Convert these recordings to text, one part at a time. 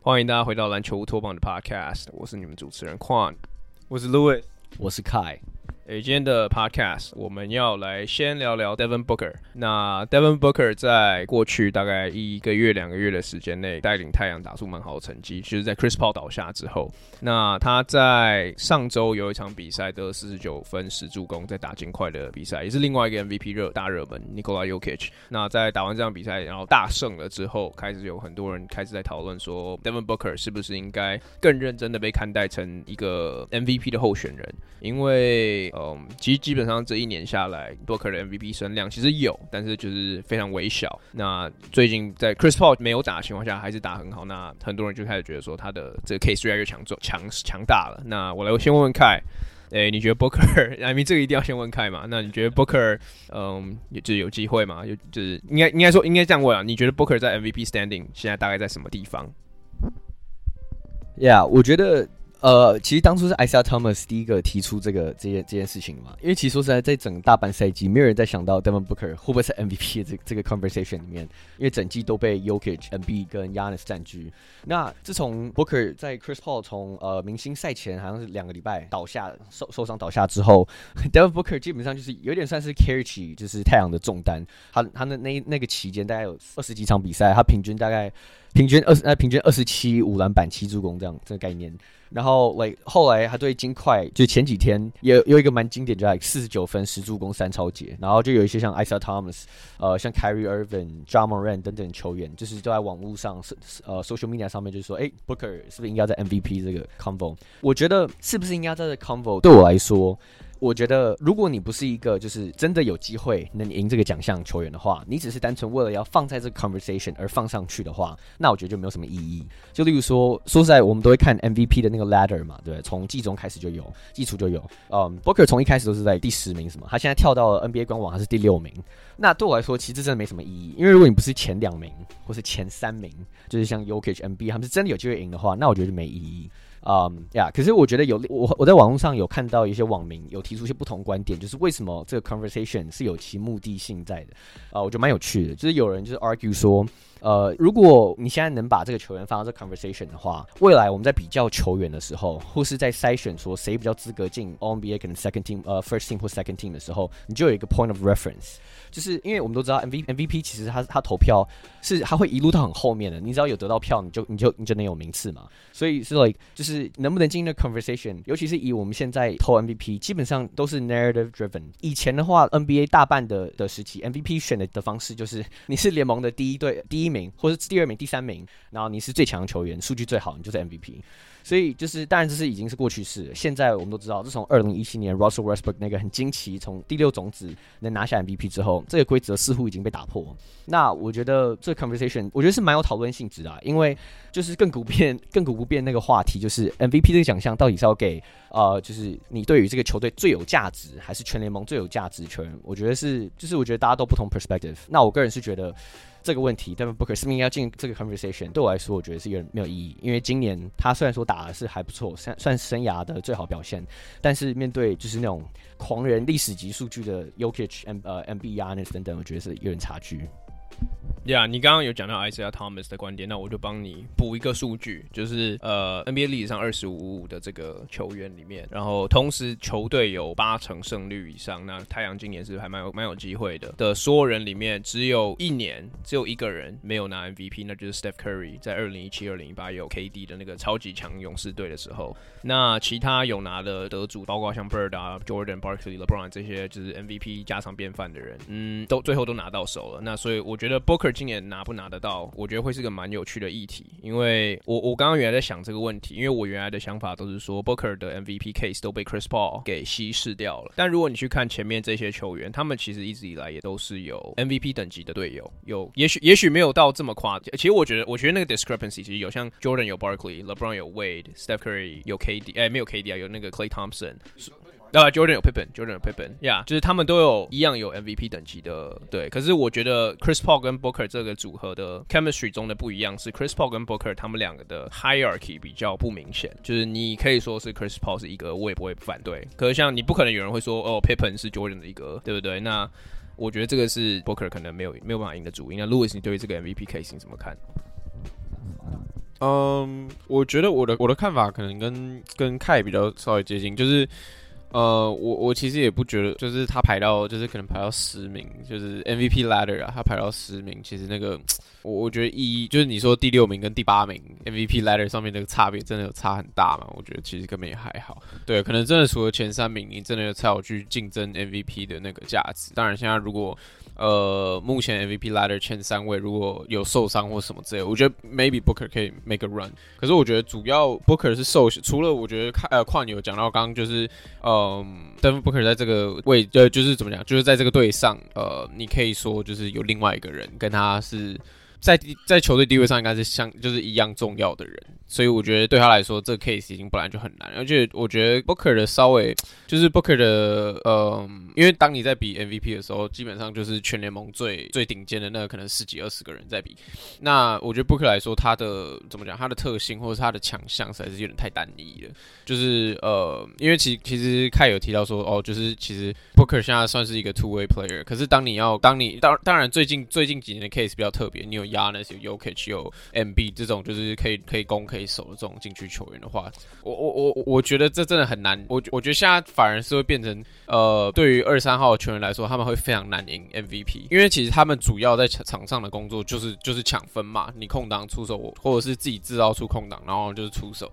欢迎大家回到篮球乌托邦的 Podcast，我是你们主持人 Quan，我是 Louis，我是 Kai。诶，今天的 podcast 我们要来先聊聊 Devin Booker。那 Devin Booker 在过去大概一个月、两个月的时间内，带领太阳打出蛮好的成绩。就是在 Chris Paul 倒下之后，那他在上周有一场比赛得四十九分、十助攻，在打金块的比赛，也是另外一个 MVP 热大热门 Nikola y o k i c。那在打完这场比赛，然后大胜了之后，开始有很多人开始在讨论说，Devin Booker 是不是应该更认真的被看待成一个 MVP 的候选人？因为嗯，其实基本上这一年下来，Booker 的 MVP 声量其实有，但是就是非常微小。那最近在 Chris Paul 没有打的情况下，还是打很好。那很多人就开始觉得说他的这个 case 越来越强壮、强强大了。那我来先问问 Kai，诶，你觉得 Booker？I mean 这个一定要先问 Kai 嘛？那你觉得 Booker，嗯，就是有机会吗？就就是应该应该说应该这样问啊？你觉得 Booker 在 MVP standing 现在大概在什么地方？Yeah，我觉得。呃，其实当初是 Isaiah Thomas 第一个提出这个这件这件事情嘛，因为其实说实在，在整大半赛季，没有人在想到 Devin Booker 会不会在 MVP 的这这个 conversation 里面，因为整季都被 y o k i c m b 跟 Giannis 占据。那自从 Booker 在 Chris Paul 从呃明星赛前好像是两个礼拜倒下受受伤倒下之后，Devin Booker 基本上就是有点算是 carry 起就是太阳的重担。他他的那那个期间大概有二十几场比赛，他平均大概。平均二十呃，平均二十七五篮板七助攻这样这个概念，然后 like 后来他对金块就前几天也有，一个蛮经典，就在四十九分十助攻三抄截，然后就有一些像 Isa Thomas，呃，像 Kyrie Irving、Ja Morant 等等球员，就是都在网络上呃 social media 上面就是说，哎，Booker 是不是应该在 MVP 这个 convo？我觉得是不是应该在这 convo？对我来说。我觉得，如果你不是一个就是真的有机会能赢这个奖项球员的话，你只是单纯为了要放在这个 conversation 而放上去的话，那我觉得就没有什么意义。就例如说，说实在，我们都会看 MVP 的那个 ladder 嘛，对，从季中开始就有，季初就有。嗯，Booker 从一开始都是在第十名，什么？他现在跳到了 NBA 官网，他是第六名。那对我来说，其实真的没什么意义，因为如果你不是前两名或是前三名，就是像 UKM B 他们是真的有机会赢的话，那我觉得就没意义。嗯呀，可是我觉得有我我在网络上有看到一些网民有提出一些不同观点，就是为什么这个 conversation 是有其目的性在的啊？我觉得蛮有趣的，就是有人就是 argue 说，呃，如果你现在能把这个球员放到这 conversation 的话，未来我们在比较球员的时候，或是在筛选说谁比较资格进 All NBA 可能 second team 呃 first team 或 second team 的时候，你就有一个 point of reference。就是因为我们都知道 MVP MVP 其实他他投票是他会一路到很后面的，你只要有得到票，你就你就你就能有名次嘛。所以是 like 就是能不能进那 conversation，尤其是以我们现在投 MVP，基本上都是 narrative driven。以前的话，NBA 大半的的时期，MVP 选的的方式就是你是联盟的第一队第一名，或者是第二名、第三名，然后你是最强的球员，数据最好，你就是 MVP。所以就是，当然这是已经是过去式。现在我们都知道，自从二零一七年 Russell Westbrook 那个很惊奇，从第六种子能拿下 MVP 之后，这个规则似乎已经被打破。那我觉得这个 conversation 我觉得是蛮有讨论性质啊，因为就是亘古不变、亘古不变那个话题，就是 MVP 这个奖项到底是要给呃，就是你对于这个球队最有价值，还是全联盟最有价值球员？我觉得是，就是我觉得大家都不同 perspective。那我个人是觉得。这个问题但是不是应该要进这个 conversation？对我来说，我觉得是有点没有意义。因为今年他虽然说打的是还不错，算算生涯的最好表现，但是面对就是那种狂人历史级数据的 Jokic、M 呃 MBR 那些等等，我觉得是有点差距。呀你刚刚有讲到 Isaiah Thomas 的观点，那我就帮你补一个数据，就是呃 NBA 历史上二十五五的这个球员里面，然后同时球队有八成胜率以上，那太阳今年是还蛮有蛮有机会的。的所有人里面，只有一年只有一个人没有拿 MVP，那就是 Steph Curry，在二零一七、二零一八有 KD 的那个超级强勇士队的时候。那其他有拿的得主，包括像 Bird 啊、Jordan、Barkley、LeBron 这些，就是 MVP 家常便饭的人，嗯，都最后都拿到手了。那所以我觉觉得 Booker。今年拿不拿得到？我觉得会是个蛮有趣的议题，因为我我刚刚原来在想这个问题，因为我原来的想法都是说 Booker 的 MVP case 都被 Chris Paul 给稀释掉了。但如果你去看前面这些球员，他们其实一直以来也都是有 MVP 等级的队友，有也许也许没有到这么夸张。其实我觉得，我觉得那个 discrepancy 其实有像 Jordan 有 Barkley，LeBron 有 Wade，Steph Curry 有 KD，哎，没有 KD 啊，有那个 Clay Thompson。啊，Jordan 有 Pippen，Jordan 有 Pippen，呀，yeah, 就是他们都有一样有 MVP 等级的，对。可是我觉得 Chris Paul 跟 Booker 这个组合的 chemistry 中的不一样是 Chris Paul 跟 Booker 他们两个的 hierarchy 比较不明显，就是你可以说是 Chris Paul 是一个，我也不会反对。可是像你不可能有人会说哦，Pippen 是 Jordan 的一个，对不对？那我觉得这个是 Booker 可能没有没有办法赢的主因。那 Louis，你对于这个 MVP case 你怎么看？嗯，我觉得我的我的看法可能跟跟 Kai 比较稍微接近，就是。呃，我我其实也不觉得，就是他排到，就是可能排到十名，就是 MVP ladder 啊，他排到十名，其实那个 我我觉得意义就是你说第六名跟第八名 MVP ladder 上面那个差别真的有差很大嘛？我觉得其实根本也还好，对，可能真的除了前三名，你真的才有去竞争 MVP 的那个价值。当然，现在如果呃，目前 MVP ladder 前三位如果有受伤或什么之类，我觉得 maybe Booker 可以 make a run。可是我觉得主要 Booker 是受，除了我觉得看呃矿有讲到刚刚就是呃嗯，Devin Booker 在这个位呃就是怎么讲，就是在这个队上呃，你可以说就是有另外一个人跟他是在在球队地位上应该是相就是一样重要的人。所以我觉得对他来说，这个 case 已经本来就很难，而且我觉得 Booker 的稍微就是 Booker 的，呃，因为当你在比 MVP 的时候，基本上就是全联盟最最顶尖的那个可能十几二十个人在比。那我觉得 Booker 来说，他的怎么讲，他的特性或者是他的强项实在是有点太单一了。就是呃，因为其其实凯有提到说，哦，就是其实 Booker 现在算是一个 two way player，可是当你要当你当当然最近最近几年的 case 比较特别，你有 yanis uk 有 MB 这种就是可以可以攻可以。守的这种禁区球员的话，我我我我觉得这真的很难。我我觉得现在反而是会变成，呃，对于二三号球员来说，他们会非常难赢 MVP，因为其实他们主要在场上的工作就是就是抢分嘛，你空档出手，或者是自己制造出空档，然后就是出手。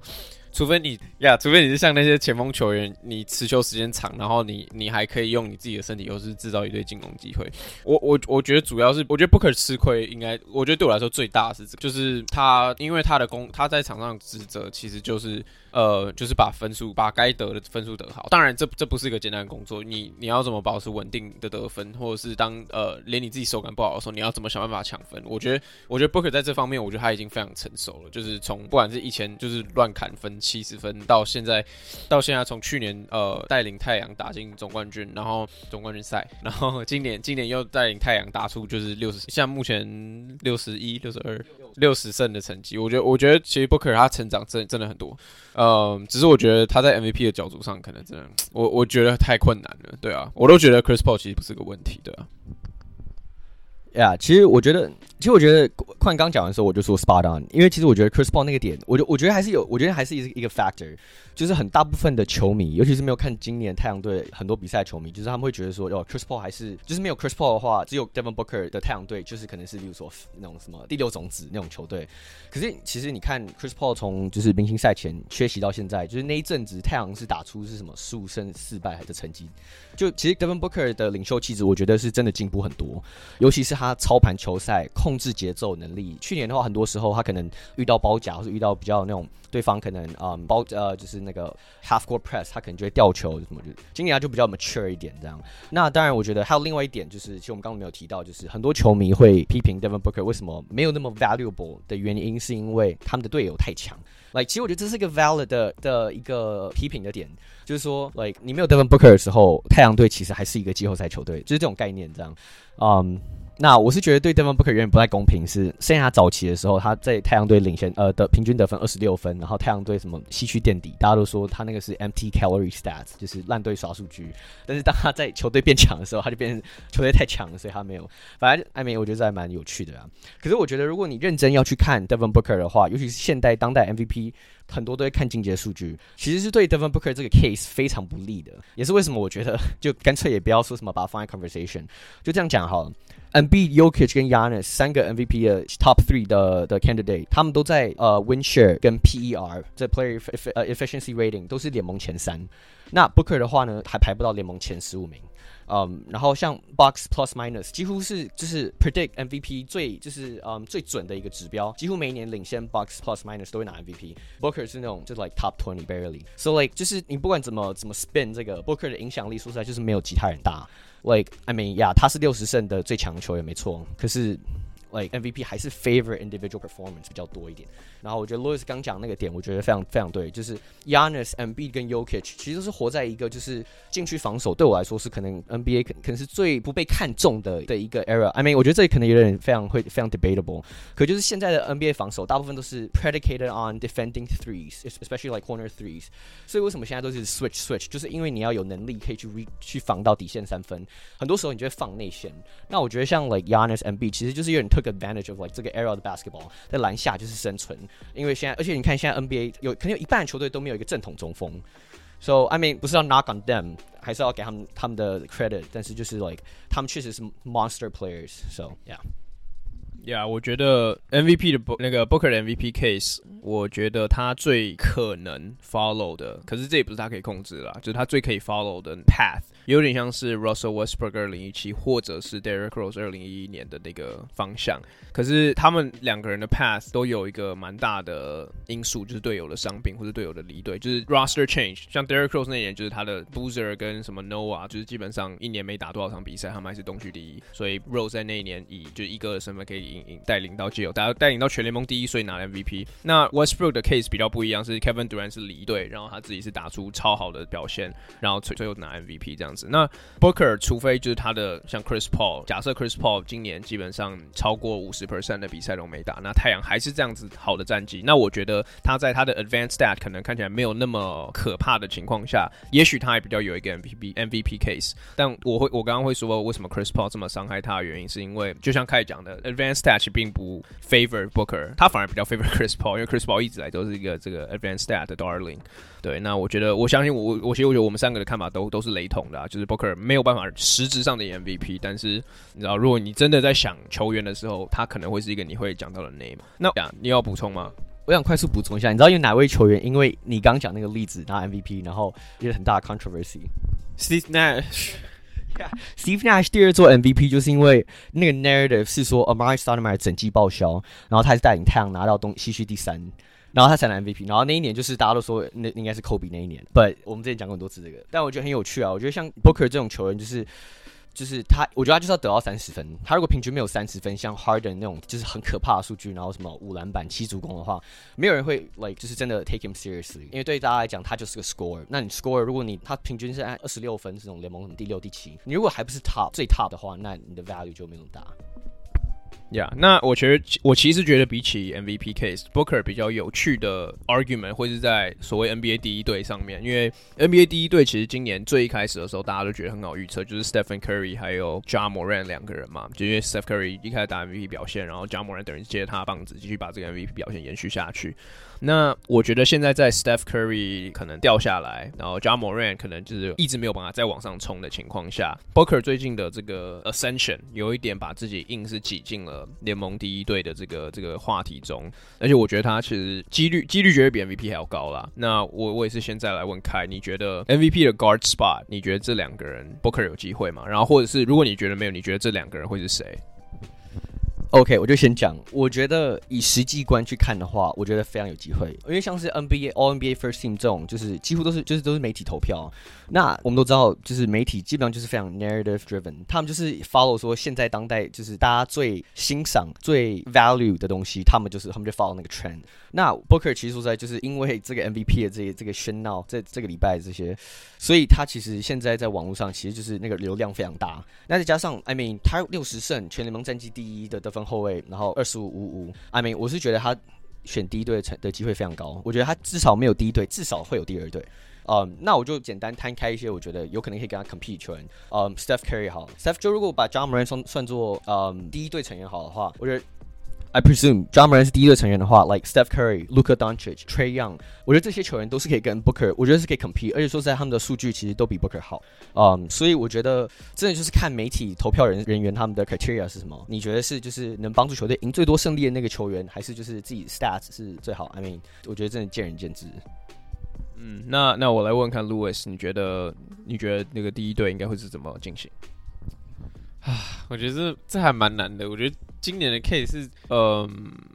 除非你呀，除非你是像那些前锋球员，你持球时间长，然后你你还可以用你自己的身体优势制造一堆进攻机会。我我我觉得主要是，我觉得不可吃亏，应该我觉得对我来说最大是这个，就是他因为他的攻，他在场上职责其实就是。呃，就是把分数，把该得的分数得好。当然这，这不是一个简单的工作。你你要怎么保持稳定的得分，或者是当呃连你自己手感不好的时候，你要怎么想办法抢分？我觉得，我觉得 Booker 在这方面，我觉得他已经非常成熟了。就是从不管是以前就是乱砍分七十分，到现在到现在从去年呃带领太阳打进总冠军，然后总冠军赛，然后 今年今年又带领太阳打出就是六十，像目前六十一、六十二、六十胜的成绩。我觉得，我觉得其实 Booker 他成长真真的很多。嗯，只是我觉得他在 MVP 的角度上，可能真的，我我觉得太困难了，对啊，我都觉得 Chris Paul 其实不是个问题，对啊。呀其实我觉得，其实我觉得，快刚讲完的时候，我就说 spot on，因为其实我觉得 Chris Paul 那个点，我就我觉得还是有，我觉得还是一一个 factor，就是很大部分的球迷，尤其是没有看今年太阳队很多比赛球迷，就是他们会觉得说，哦，Chris Paul 还是，就是没有 Chris Paul 的话，只有 Devin Booker 的太阳队，就是可能是例如说那种什么第六种子那种球队。可是其实你看 Chris Paul 从就是明星赛前缺席到现在，就是那一阵子太阳是打出是什么十五胜四败的成绩，就其实 Devin Booker 的领袖气质，我觉得是真的进步很多，尤其是。他操盘球赛、控制节奏能力。去年的话，很多时候他可能遇到包夹，或者遇到比较那种对方可能嗯包呃就是那个 half court press，他可能就会掉球什么的。今年他就比较 mature 一点这样。那当然，我觉得还有另外一点就是，其实我们刚刚没有提到，就是很多球迷会批评 Devin Booker 为什么没有那么 valuable 的原因，是因为他们的队友太强。Like，其实我觉得这是一个 valid 的的一个批评的点，就是说，like 你没有 Devin Booker 的时候，太阳队其实还是一个季后赛球队，就是这种概念这样，嗯。那我是觉得对 Devin Booker 有点不太公平，是剩下早期的时候，他在太阳队领先，呃的平均得分二十六分，然后太阳队什么西区垫底，大家都说他那个是 empty calorie stats，就是烂队刷数据。但是当他在球队变强的时候，他就变成球队太强了，所以他没有。反正艾米，我觉得这还蛮有趣的啊。可是我觉得如果你认真要去看 Devin Booker 的话，尤其是现代当代 MVP，很多都会看进阶数据，其实是对 Devin Booker 这个 case 非常不利的。也是为什么我觉得就干脆也不要说什么把它放在 conversation，就这样讲好了。Embiid Jokic 跟 Giannis 三个 MVP 的 Top Three 的的 Candidate，他们都在呃 Win Share 跟 PER 这 Player Efficiency Rating 都是联盟前三。那 Booker 的话呢，还排不到联盟前十五名。嗯，然后像 Box Plus Minus 几乎是就是 Predict MVP 最就是嗯最准的一个指标，几乎每一年领先 Box Plus Minus 都会拿 MVP。Booker 是那种就是 like Top Twenty barely。So like 就是你不管怎么怎么 spin 这个 Booker 的影响力，说实在就是没有其他人大。Like I mean，呀、yeah，他是六十胜的最强球员没错，可是 like MVP 还是 favor individual performance 比较多一点。然后我觉得 Louis 刚讲那个点，我觉得非常非常对，就是 Yanis、m b 跟 Yokich 其实是活在一个就是禁区防守对我来说是可能 NBA 可可能是最不被看重的的一个 era。I mean 我觉得这里可能有点非常会非常 debatable。可就是现在的 NBA 防守大部分都是 predicated on defending threes，especially like corner threes。所以为什么现在都是 switch switch？就是因为你要有能力可以去 re 去防到底线三分，很多时候你就会放内线。那我觉得像 like Yanis、m b 其实就是有点特 took advantage of like 这个 era 的 basketball，在篮下就是生存。因为现在，而且你看现在 NBA 有可能有一半的球队都没有一个正统中锋，so I mean 不是要 knock on them，还是要给他们他们的 credit，但是就是 like 他们确实是 monster players，so yeah。呀，yeah, 我觉得 MVP 的那个 Booker 的 MVP case，我觉得他最可能 follow 的，可是这也不是他可以控制啦，就是他最可以 follow 的 path， 有点像是 Russell Westbrook 二零一七，或者是 Derrick Rose 二零一一年的那个方向。可是他们两个人的 path 都有一个蛮大的因素，就是队友的伤病或者队友的离队，就是 roster change。像 Derrick Rose 那年，就是他的 Boozer 跟什么 Noah，就是基本上一年没打多少场比赛，他们还是东区第一，所以 Rose 在那一年以就一个的身份可以。带领到季后赛，带领到全联盟第一，所以拿 MVP。那 Westbrook 的 case 比较不一样，是 Kevin Durant 是离队，然后他自己是打出超好的表现，然后最最后拿 MVP 这样子。那 Booker 除非就是他的像 Chris Paul，假设 Chris Paul 今年基本上超过五十 percent 的比赛都没打，那太阳还是这样子好的战绩，那我觉得他在他的 advanced stat 可能看起来没有那么可怕的情况下，也许他还比较有一个 MVP MVP case。但我会我刚刚会说为什么 Chris Paul 这么伤害他的原因，是因为就像凯讲的 advanced stat 并不 favor Booker，他反而比较 favor Chris Paul，因为 Chris Paul 一直来都是一个这个 advanced stat 的 darling。对，那我觉得，我相信我，我其实我觉得我们三个的看法都都是雷同的啊，就是 Booker 没有办法实质上的 MVP，但是你知道，如果你真的在想球员的时候，他可能会是一个你会讲到的 name。那你要补充吗？我想快速补充一下，你知道有哪位球员因为你刚讲那个例子拿 MVP，然后有很大的 controversy？Steve Nash。Steve Nash 第二座 MVP 就是因为那个 narrative 是说 Amar'e Stoudemire 整季报销，然后他是带领太阳拿到东西区第三，然后他才拿 MVP，然后那一年就是大家都说那应该是 Kobe 那一年，But 我们之前讲过很多次这个，但我觉得很有趣啊，我觉得像 Booker 这种球员就是。就是他，我觉得他就是要得到三十分。他如果平均没有三十分，像 Harden 那种就是很可怕的数据，然后什么五篮板、七助攻的话，没有人会 like 就是真的 take him seriously。因为对大家来讲，他就是个 score。那你 score，如果你他平均是按二十六分这种联盟第六、第七，你如果还不是 top 最 top 的话，那你的 value 就没有那么大。呀，yeah, 那我觉得，我其实觉得比起 MVP case，Booker 比较有趣的 argument 会是在所谓 NBA 第一队上面，因为 NBA 第一队其实今年最一开始的时候，大家都觉得很好预测，就是 Stephen Curry 还有 j a m o r a n 两个人嘛，就因为 Stephen Curry 一开始打 MVP 表现，然后 j a m o r a n 等于接他棒子，继续把这个 MVP 表现延续下去。那我觉得现在在 Steph Curry 可能掉下来，然后 j a m o r a n 可能就是一直没有办法再往上冲的情况下，Booker 最近的这个 Ascension 有一点把自己硬是挤进了联盟第一队的这个这个话题中，而且我觉得他其实几率几率绝对比 MVP 还要高啦。那我我也是现在来问凯，你觉得 MVP 的 Guard Spot，你觉得这两个人 Booker 有机会吗？然后或者是如果你觉得没有，你觉得这两个人会是谁？OK，我就先讲。我觉得以实际观去看的话，我觉得非常有机会。因为像是 NBA All NBA First Team 这种，就是几乎都是就是都是媒体投票。那我们都知道，就是媒体基本上就是非常 narrative driven，他们就是 follow 说现在当代就是大家最欣赏、最 value 的东西，他们就是他们就 follow 那个 trend。那 Booker 其实说实在，就是因为这个 MVP 的这些这个喧闹，这这个礼拜这些，所以他其实现在在网络上其实就是那个流量非常大。那再加上 I mean 他六十胜，全联盟战绩第一的得分后卫，然后二十五五五，I mean 我是觉得他选第一队的成的机会非常高。我觉得他至少没有第一队，至少会有第二队。嗯，那我就简单摊开一些，我觉得有可能可以跟他 compete 球员。嗯，Steph Curry 好，Steph 就如果把 Ja Morant 算算作嗯第一队成员好的话，我觉得 I presume Ja Morant 是第一队成员的话，like Steph Curry、Luka Doncic、Trae Young，我觉得这些球员都是可以跟 Booker，我觉得是可以 compete，而且说在他们的数据其实都比 Booker 好。嗯，所以我觉得真的就是看媒体投票人人员他们的 criteria 是什么？你觉得是就是能帮助球队赢最多胜利的那个球员，还是就是自己 stats 是最好？I mean，我觉得真的见仁见智。嗯，那那我来问看，Louis，你觉得你觉得那个第一队应该会是怎么进行？啊，我觉得这这还蛮难的。我觉得今年的 case 是，嗯，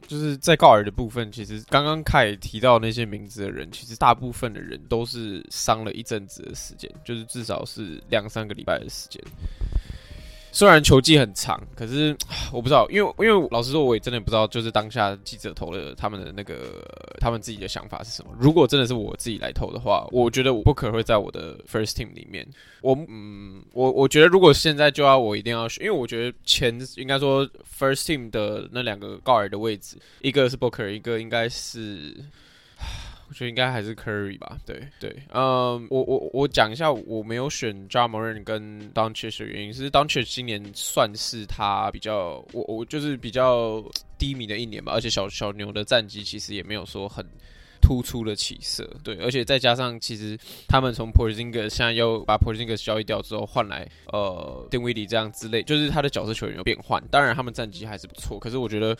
就是在告尔的部分，其实刚刚凯提到那些名字的人，其实大部分的人都是伤了一阵子的时间，就是至少是两三个礼拜的时间。虽然球技很长，可是 我不知道，因为因为老实说，我也真的不知道，就是当下记者投了他们的那个他们自己的想法是什么。如果真的是我自己来投的话，我觉得我 Booker 会在我的 First Team 里面。我嗯，我我觉得如果现在就要我一定要选，因为我觉得前应该说 First Team 的那两个 Guard 的位置，一个是 Booker，一个应该是。我觉得应该还是 Curry 吧，对对，嗯，我我我讲一下，我没有选 Ja Morant 跟 Doncic 的原因是 Doncic 今年算是他比较，我我就是比较低迷的一年吧，而且小小牛的战绩其实也没有说很突出的起色，对，而且再加上其实他们从 Porzingis 现在又把 Porzingis 交易掉之后换来呃 Dinwiddie 这样之类，就是他的角色球员有变换，当然他们战绩还是不错，可是我觉得。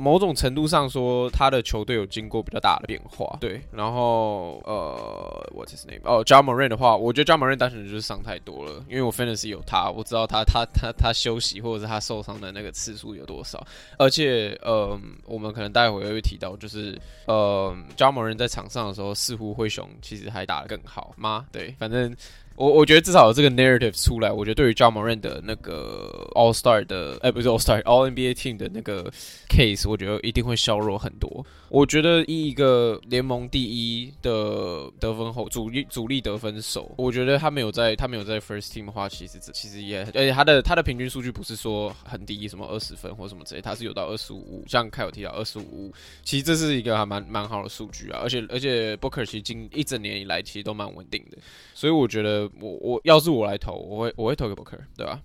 某种程度上说，他的球队有经过比较大的变化，对。然后，呃，What's his name？哦，Ja Morant 的话，我觉得 Ja Morant 单纯就是伤太多了，因为我 Fantasy 有他，我知道他他他他休息或者是他受伤的那个次数有多少。而且，呃，我们可能待会儿会提到，就是呃 Morant 在场上的时候，似乎灰熊其实还打得更好吗？对，反正。我我觉得至少有这个 narrative 出来，我觉得对于 Jamal 郎的那个 All Star 的，哎、不是 All Star All NBA Team 的那个 case，我觉得一定会削弱很多。我觉得以一个联盟第一的得分后主力主力得分手，我觉得他没有在他没有在 First Team 的话，其实其实也，而且他的他的平均数据不是说很低，什么二十分或什么之类，他是有到二十五，像凯有提到二十五，其实这是一个还蛮蛮好的数据啊。而且而且 Booker 其实近一整年以来其实都蛮稳定的，所以我觉得。我我要是我来投，我会我会投给 Booker，对吧？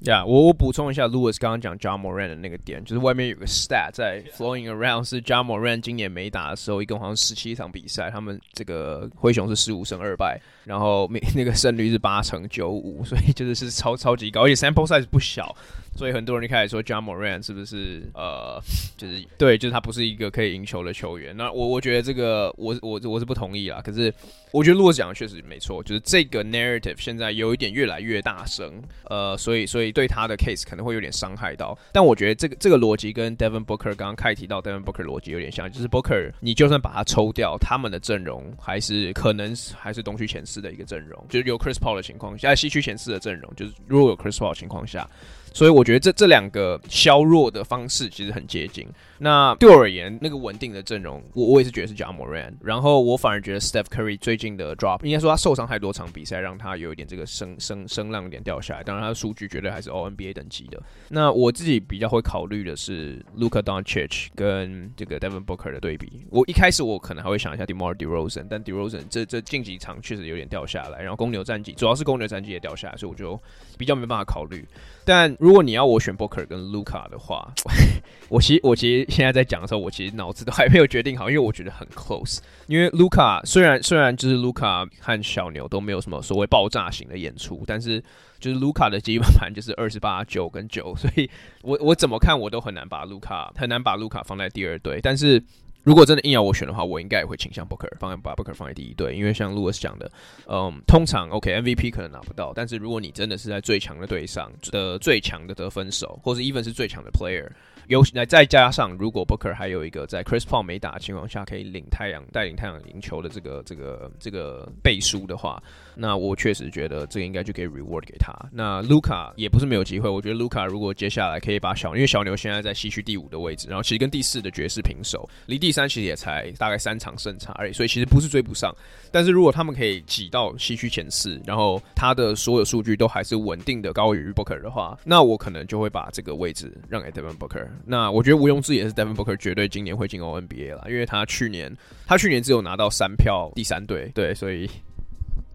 呀、我我补充一下，Lewis 刚刚讲 John Moran 的那个点，就是外面有个 stat 在 flowing around，是 John Moran 今年没打的时候，一共好像十七场比赛，他们这个灰熊是十五胜二败，然后那个胜率是八成九五，所以就是是超超级高，而且 sample size 不小。所以很多人就开始说 Ja Morant 是不是呃，就是对，就是他不是一个可以赢球的球员。那我我觉得这个我我我是不同意啦。可是我觉得如果讲的确实没错，就是这个 narrative 现在有一点越来越大声，呃，所以所以对他的 case 可能会有点伤害到。但我觉得这个这个逻辑跟 Devin Booker 刚刚开提到 Devin Booker 逻辑有点像，就是 Booker 你就算把他抽掉，他们的阵容还是可能还是东区前四的一个阵容，就是有 Chris Paul 的情况下，在西区前四的阵容，就是如果有 Chris Paul 的情况下。所以我觉得这这两个削弱的方式其实很接近。那对我而言，那个稳定的阵容，我我也是觉得是 j a m o r a n。然后我反而觉得 Steph Curry 最近的 drop，应该说他受伤太多场比赛，让他有一点这个声声声浪有点掉下来。当然他的数据绝对还是 O N B A 等级的。那我自己比较会考虑的是 Luka Doncic 跟这个 Devin Booker 的对比。我一开始我可能还会想一下 DeMar DeRozan，但 DeRozan 这这近几场确实有点掉下来。然后公牛战绩主要是公牛战绩也掉下来，所以我就比较没办法考虑。但如果你要我选 Booker 跟 Luca 的话，我其实我其实现在在讲的时候，我其实脑子都还没有决定好，因为我觉得很 close。因为 Luca 虽然虽然就是 Luca 和小牛都没有什么所谓爆炸型的演出，但是就是 Luca 的基本盘就是二十八九跟九，所以我我怎么看我都很难把 Luca 很难把 Luca 放在第二队，但是。如果真的硬要我选的话，我应该也会倾向 Booker，放在把 Booker 放在第一队，因为像 Lewis 讲的，嗯，通常 OK MVP 可能拿不到，但是如果你真的是在最强的队上的最强的得分手，或是 even 是最强的 player。有来再加上，如果 Booker 还有一个在 Chris Paul 没打的情况下可以领太阳带领太阳赢球的这个这个这个背书的话，那我确实觉得这个应该就可以 reward 给他。那 Luca 也不是没有机会，我觉得 Luca 如果接下来可以把小，因为小牛现在在西区第五的位置，然后其实跟第四的爵士平手，离第三其实也才大概三场胜差而已，所以其实不是追不上。但是如果他们可以挤到西区前四，然后他的所有数据都还是稳定的高于 Booker 的话，那我可能就会把这个位置让给 Devin Booker。那我觉得毋庸置疑的是，Devin Booker 绝对今年会进 O N B A 了，因为他去年他去年只有拿到三票第三队，对，所以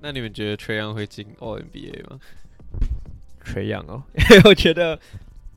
那你们觉得垂杨会进 All NBA 吗垂杨哦，我觉得。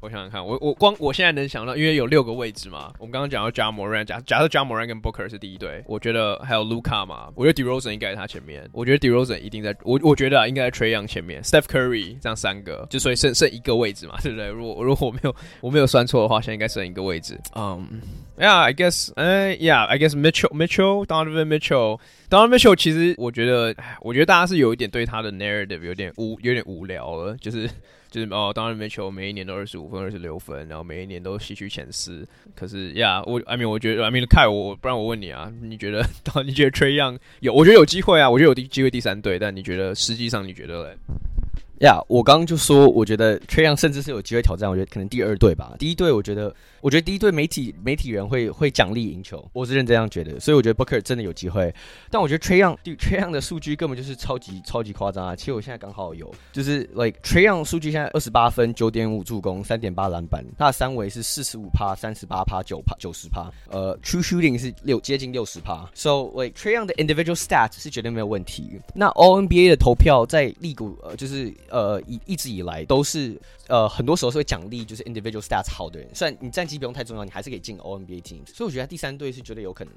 我想想看，我我光我现在能想到，因为有六个位置嘛。我们刚刚讲到 Ja Morant，假假设 Ja Morant 跟 Booker 是第一队，我觉得还有 Luka 嘛，我觉得 DeRozan 应该在他前面。我觉得 DeRozan 一定在我我觉得啊，应该在 Trae Young 前面，Steph Curry 这样三个，就所以剩剩一个位置嘛，对不对？如果如果我没有我没有算错的话，现在应该剩一个位置。嗯、um,，Yeah，I guess，哎，Yeah，I guess Mitchell Mitchell，Donovan Mitchell，Donovan Mitchell，其实我觉得，我觉得大家是有一点对他的 narrative 有点无有点无聊了，就是。就是哦，当然没球，每一年都二十五分、二十六分，然后每一年都吸取前四。可是呀我，I mean，我觉得，I mean，看我，不然我问你啊，你觉得，你觉得 Trae Young 有？我觉得有机会啊，我觉得有机会第三队，但你觉得实际上你觉得嘞？呀我刚刚就说，我觉得 Treyon 甚至是有机会挑战。我觉得可能第二队吧，第一队我觉得，我觉得第一队媒体媒体人会会奖励赢球，我是认真这样觉得。所以我觉得 Booker 真的有机会。但我觉得 Treyon，Treyon 的数据根本就是超级超级夸张啊！其实我现在刚好有，就是 like Treyon 数据现在二十八分、九点五助攻、三点八篮板，他的三围是四十五趴、三十八趴、九趴、九十趴，呃，True Shooting 是六接近六十趴。So like Trae Young 的 individual stats 是绝对没有问题。那 All NBA 的投票在利股呃就是呃一一直以来都是呃很多时候是会奖励就是 individual stats 好的人，虽然你战绩不用太重要，你还是可以进 O N B A team。所以我觉得第三队是绝对有可能。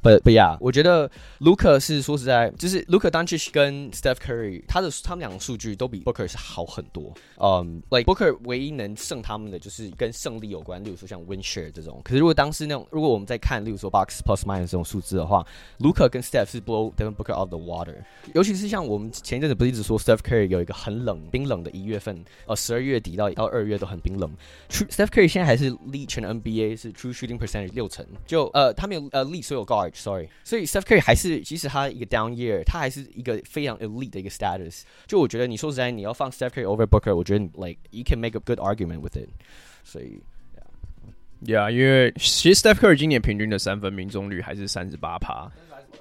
But but yeah，我觉得 Luka 是说实在，就是 Luka Doncic 跟 Steph Curry，他的他们两个数据都比 Booker 是好很多。嗯、um,，like Booker 唯一能胜他们的就是跟胜利有关，例如说像 win share 这种。可是如果当时那种，如果我们在看，例如说 box plus minus 这种数字的话，Luka 跟 Steph 是 blow Devin Booker out of the water。尤其是像我们前一阵子不是一直说 Steph Curry 有一个很冷、冰冷的一月份，呃，十二月底到到二月都很冰冷。True, Steph Curry 现在还是 lead 全 NBA 是 true shooting percentage 六成，就呃他没有呃 lead 所有 guard。Sorry，所以 Steph Curry 还是，即使他一个 down year，他还是一个非常 elite 的一个 status。就我觉得，你说实在，你要放 Steph Curry over Booker，我觉得 like you can make a good argument with it。所以，yeah，因为其实 Steph Curry 今年平均的三分命中率还是三十八趴。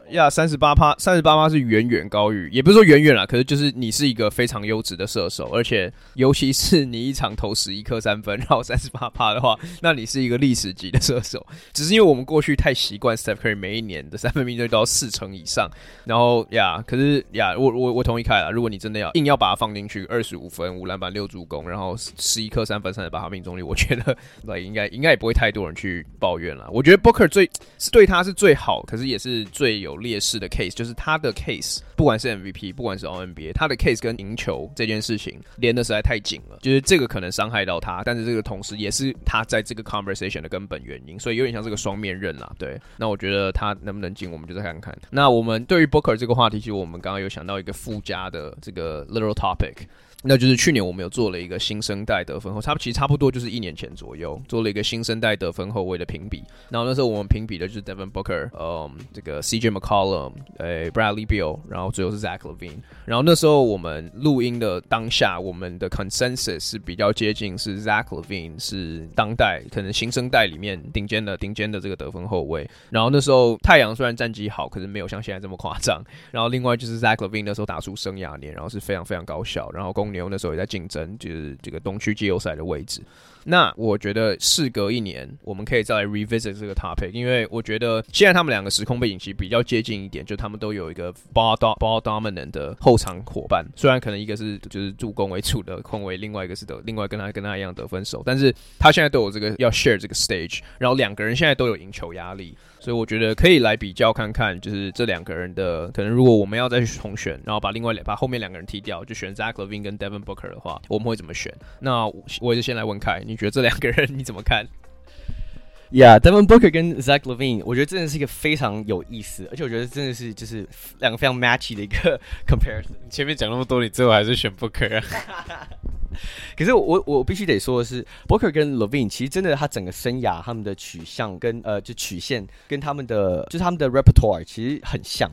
呀，三十八趴，三十八趴是远远高于，也不是说远远啦，可是就是你是一个非常优质的射手，而且尤其是你一场投十一颗三分，然后三十八趴的话，那你是一个历史级的射手。只是因为我们过去太习惯 Steph Curry 每一年的三分命中率都要四成以上，然后呀，可是呀，我我我同意凯了，如果你真的要硬要把它放进去，二十五分、五篮板、六助攻，然后十一颗三分、三十八趴命中率，我觉得那应该应该也不会太多人去抱怨了。我觉得 Booker 最是对他是最好，可是也是最有劣势的 case 就是他的 case，不管是 MVP，不管是 O NBA，他的 case 跟赢球这件事情连得实在太紧了，就是这个可能伤害到他，但是这个同时也是他在这个 conversation 的根本原因，所以有点像这个双面刃啦。对，那我觉得他能不能进，我们就再看看。那我们对于 Booker 这个话题，其实我们刚刚有想到一个附加的这个 little topic。那就是去年我们有做了一个新生代得分后，差不其实差不多就是一年前左右做了一个新生代得分后卫的评比。然后那时候我们评比的就是 Devin Booker，嗯，这个 CJ McCollum，诶，Bradley Beal，然后最后是 Zach Levine。然后那时候我们录音的当下，我们的 consensus 是比较接近是 Zach Levine 是当代可能新生代里面顶尖的顶尖的这个得分后卫。然后那时候太阳虽然战绩好，可是没有像现在这么夸张。然后另外就是 Zach Levine 那时候打出生涯年，然后是非常非常高效，然后公那时候也在竞争，就是这个东区季后赛的位置。那我觉得事隔一年，我们可以再来 revisit 这个 topic，因为我觉得现在他们两个时空背景其实比较接近一点，就他们都有一个 ball ball dominant 的后场伙伴，虽然可能一个是就是助攻为主的控卫，另外一个是得另外跟他跟他一样得分手，但是他现在都有这个要 share 这个 stage，然后两个人现在都有赢球压力。所以我觉得可以来比较看看，就是这两个人的可能。如果我们要再去重选，然后把另外两把后面两个人踢掉，就选 Zach Levine 跟 Devin Booker 的话，我们会怎么选？那我也是先来问凯，你觉得这两个人 你怎么看？Yeah，Devin Booker 跟 Zach Levine，我觉得真的是一个非常有意思，而且我觉得真的是就是两个非常 matchy 的一个 comparison。前面讲那么多，你最后还是选 Booker 啊？可是我我必须得说的是，Booker 跟 LaVine 其实真的他整个生涯他们的取向跟呃就曲线跟他们的就是他们的 repertoire 其实很像。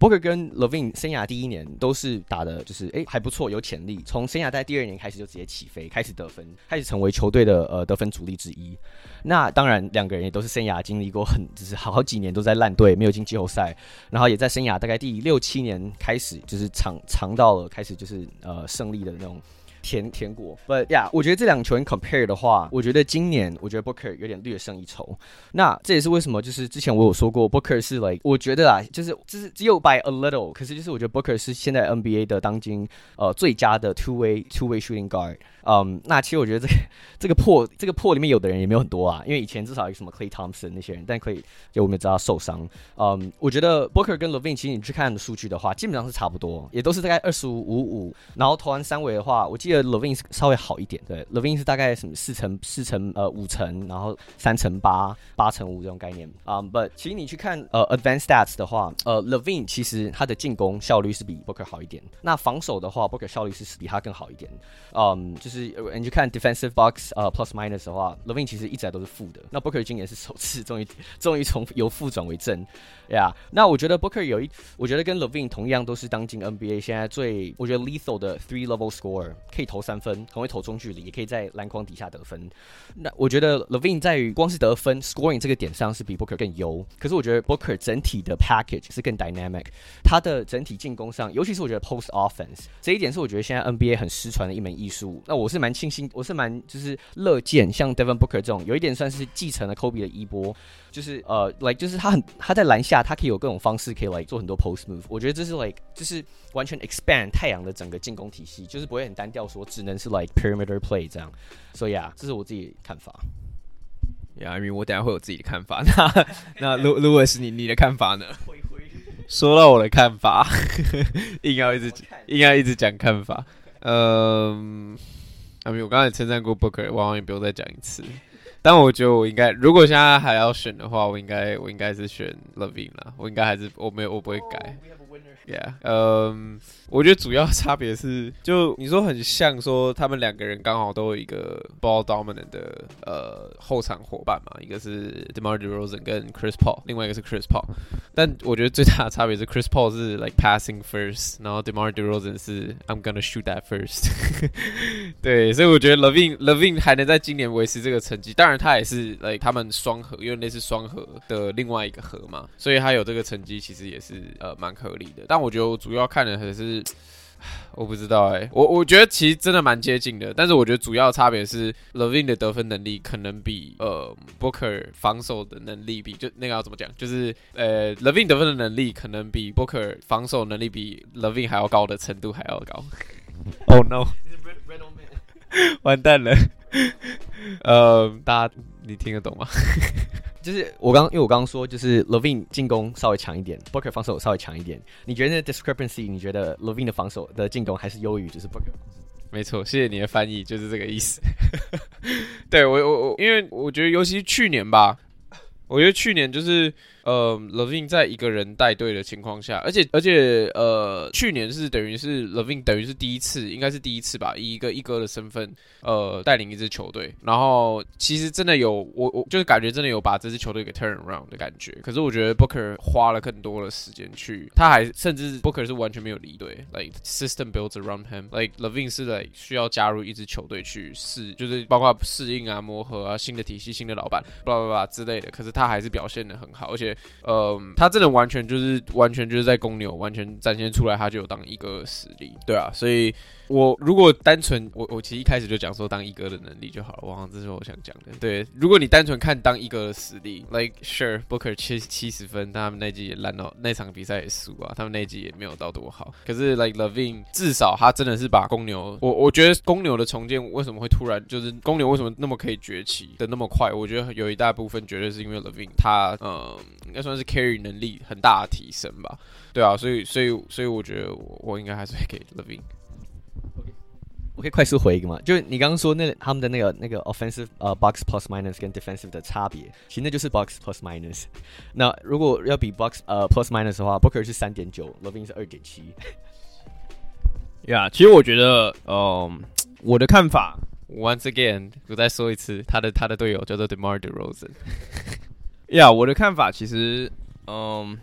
Booker 跟 LaVine 生涯第一年都是打的就是哎、还不错，有潜力。从生涯在第二年开始就直接起飞，开始得分，开始成为球队的呃得分主力之一。那当然两个人也都是生涯经历过很就是好几年都在烂队，没有进季后赛，然后也在生涯大概第六七年开始就是尝尝到了开始就是呃胜利的那种。甜甜果，But yeah，我觉得这两球员 compare 的话，我觉得今年我觉得 Booker 有点略胜一筹。那这也是为什么，就是之前我有说过，Booker 是 like，我觉得啊，就是就是只有 by a little，可是就是我觉得 Booker 是现在 NBA 的当今呃最佳的 two way two way shooting guard。嗯，那其实我觉得这个这个破这个破里面有的人也没有很多啊，因为以前至少有什么 Clay Thompson 那些人，但 Klay 就我们也知道受伤。嗯，我觉得 Booker 跟 Levine，其实你去看的数据的话，基本上是差不多，也都是大概二十五五五。然后投完三围的话，我记得。Levine 稍微好一点，对 Levine 是大概什么四成四成呃五成，然后三成八八成五这种概念啊。But 其实你去看呃 Advanced Stats 的话，呃 Levine 其实他的进攻效率是比 Booker 好一点，那防守的话 Booker 效率是比他更好一点。嗯，就是你去看 Defensive Box 呃 Plus Minus 的话，Levin 其实一直都是负的。那 Booker 今年是首次终于终于从由负转为正，yeah。那我觉得 Booker 有一，我觉得跟 Levine 同样都是当今 NBA 现在最我觉得 lethal 的 three level scorer，可以投三分，很会投中距离，也可以在篮筐底下得分。那我觉得 Levine 在于光是得分 scoring 这个点上是比 Booker 更优。可是我觉得 Booker 整体的 package 是更 dynamic，他的整体进攻上，尤其是我觉得 post offense 这一点是我觉得现在 NBA 很失传的一门艺术。那我是蛮庆幸，我是蛮就是乐见像 Devin Booker 这种有一点算是继承了 Kobe 的衣钵。就是呃，like 就是他很他在篮下，他可以有各种方式可以来、like, 做很多 post move。我觉得这是 like 就是完全 expand 太阳的整个进攻体系，就是不会很单调，说只能是 like perimeter play 这样。所以啊，这是我自己的看法。Yeah, I mean 我等下会有自己的看法。那那如如果是你你的看法呢？说到我的看法，硬要一直硬要一直讲看法。嗯，I mean 我刚才称赞过 Booker，往往也不用再讲一次。但我觉得我应该，如果现在还要选的话，我应该我应该是选 LaVine 啦。我应该还是我没有我不会改。Yeah，嗯，我觉得主要差别是，就你说很像说他们两个人刚好都有一个 ball dominant 的呃后场伙伴嘛，一个是 DeMar DeRozan 跟 Chris Paul，另外一个是 Chris Paul。但我觉得最大的差别是 Chris Paul 是 like passing first，然后 DeMar DeRozan 是 I'm gonna shoot that first。对，所以我觉得 Levine Levine 还能在今年维持这个成绩，当然他也是 like 他们双核，因为那是双核的另外一个核嘛，所以他有这个成绩其实也是呃蛮合理的。但我觉得我主要看的还是，我不知道哎、欸，我我觉得其实真的蛮接近的，但是我觉得主要差别是 Levine 的得分能力可能比呃 Booker 防守的能力比就那个要怎么讲，就是呃 Levine 得分的能力可能比 Booker 防守能力比 Levine 还要高的程度还要高。Oh no！完蛋了。呃，大家你听得懂吗？就是我刚，因为我刚刚说，就是 Levine 进攻稍微强一点，Booker 防守稍微强一点。你觉得那 discrepancy？你觉得 Levine 的防守的进攻还是优于就是 Booker？没错，谢谢你的翻译，就是这个意思。对我我我，因为我觉得尤其是去年吧，我觉得去年就是。呃，Levin 在一个人带队的情况下，而且而且呃，去年是等于是 Levin 等于是第一次，应该是第一次吧，以一个一哥的身份，呃，带领一支球队。然后其实真的有我我就是感觉真的有把这支球队给 turn around 的感觉。可是我觉得 Booker 花了更多的时间去，他还甚至 Booker 是完全没有离队，like system built around him，like Levin 是 like 需要加入一支球队去适，就是包括适应啊、磨合啊、新的体系、新的老板，巴拉巴拉之类的。可是他还是表现的很好，而且。嗯，他真的完全就是完全就是在公牛完全展现出来，他就有当一个实力，对啊，所以我如果单纯我我其实一开始就讲说当一哥的能力就好了，我好像这是我想讲的。对，如果你单纯看当一哥的实力，like sure Booker 七七十分，但他们那季也烂到那场比赛也输啊，他们那季也没有到多好。可是 like LaVine 至少他真的是把公牛，我我觉得公牛的重建为什么会突然就是公牛为什么那么可以崛起的那么快？我觉得有一大部分绝对是因为 LaVine 他嗯应该算是 carry 能力很大的提升吧。对啊，所以所以所以我觉得我，我应该还是会给 LaVine。我可以快速回一个吗？就是你刚刚说那他们的那个那个 offensive 呃、box plus minus 跟 defensive 的差别，其实那就是 box plus minus。那如果要比 box 呃、plus minus 的话，Booker 是三点九，Loving 是二点七。呀，其实我觉得，嗯、我的看法，once again，我再说一次，他的他的队友叫做 DeMar DeRozan。呀，我的看法其实，嗯、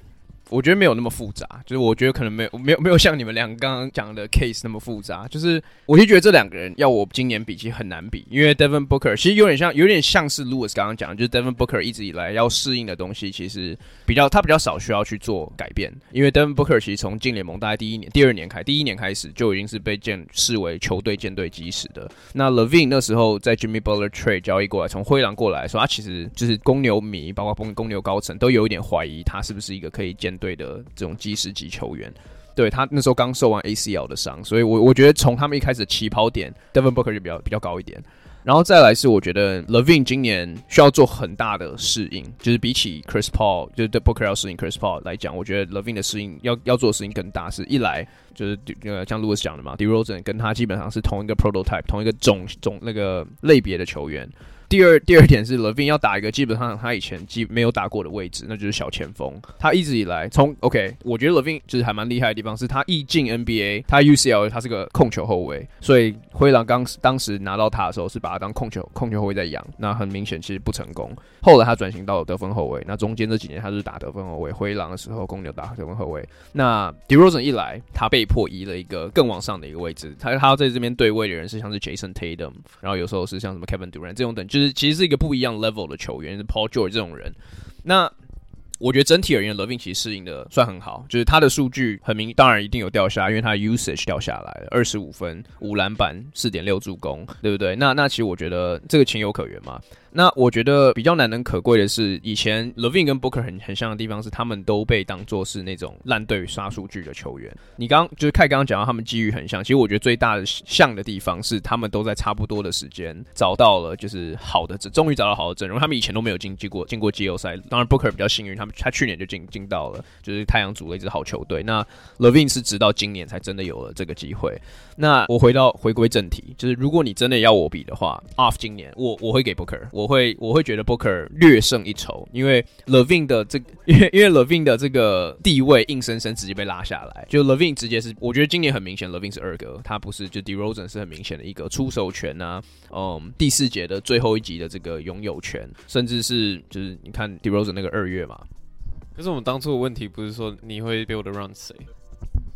我觉得没有那么复杂，就是我觉得可能没有没有没有像你们两个刚刚讲的 case 那么复杂。就是我就觉得这两个人要我今年比其实很难比，因为 Devin Booker 其实有点像有点像是 Louis 刚刚讲的，就是 Devin Booker 一直以来要适应的东西，其实比较他比较少需要去做改变。因为 Devin Booker 其实从进联盟大概第一年、第二年开，第一年开始就已经是被建视为球队建队基石的。那 LaVine 那时候在 Jimmy Butler trade 交易过来，从灰狼过来说，他其实就是公牛迷，包括公公牛高层都有一点怀疑他是不是一个可以建队的这种。基石级球员，对他那时候刚受完 ACL 的伤，所以我我觉得从他们一开始起跑点，Devin Booker 就比较比较高一点。然后再来是我觉得 LaVine 今年需要做很大的适应，就是比起 Chris Paul，就是对 Booker 要适应 Chris Paul 来讲，我觉得 LaVine 的适应要要做的事情更大。是一来就是呃像 Louis 讲的嘛，DeRozan 跟他基本上是同一个 prototype，同一个种种那个类别的球员。第二，第二点是 Levine 要打一个基本上他以前基没有打过的位置，那就是小前锋。他一直以来从 OK，我觉得 Levine 就是还蛮厉害的地方是他一进 NBA，他 UCL 他是个控球后卫，所以灰狼刚当时拿到他的时候是把他当控球控球后卫在养，那很明显其实不成功。后来他转型到了得分后卫，那中间这几年他是打得分后卫，灰狼的时候公牛打得分后卫。那 DeRozan 一来，他被迫移了一个更往上的一个位置，他他在这边对位的人是像是 Jason Tatum，然后有时候是像什么 Kevin Durant 这种等。就是其实是一个不一样 level 的球员，是 Paul Joy 这种人。那我觉得整体而言，Levin 其实适应的算很好，就是他的数据很明，当然一定有掉下，因为他 usage 掉下来了，二十五分、五篮板、四点六助攻，对不对？那那其实我觉得这个情有可原嘛。那我觉得比较难能可贵的是，以前 Levine 跟 Booker 很很像的地方是，他们都被当作是那种烂队刷数据的球员。你刚就是凯刚刚讲到他们机遇很像，其实我觉得最大的像的地方是，他们都在差不多的时间找到了就是好的，终于找到好的阵容。他们以前都没有进进过进过季后赛，当然 Booker 比较幸运，他们他去年就进进到了，就是太阳组了一支好球队。那 Levine 是直到今年才真的有了这个机会。那我回到回归正题，就是如果你真的要我比的话，Off 今年我我会给 Booker，我会我会觉得 Booker 略胜一筹，因为 Levine 的这，因为因为 Levine 的这个地位硬生生直接被拉下来，就 Levine 直接是，我觉得今年很明显，Levine 是二哥，他不是就 DeRozan 是很明显的一个出手权啊，嗯，第四节的最后一集的这个拥有权，甚至是就是你看 DeRozan 那个二月嘛，可是我们当初的问题不是说你会 build around 谁？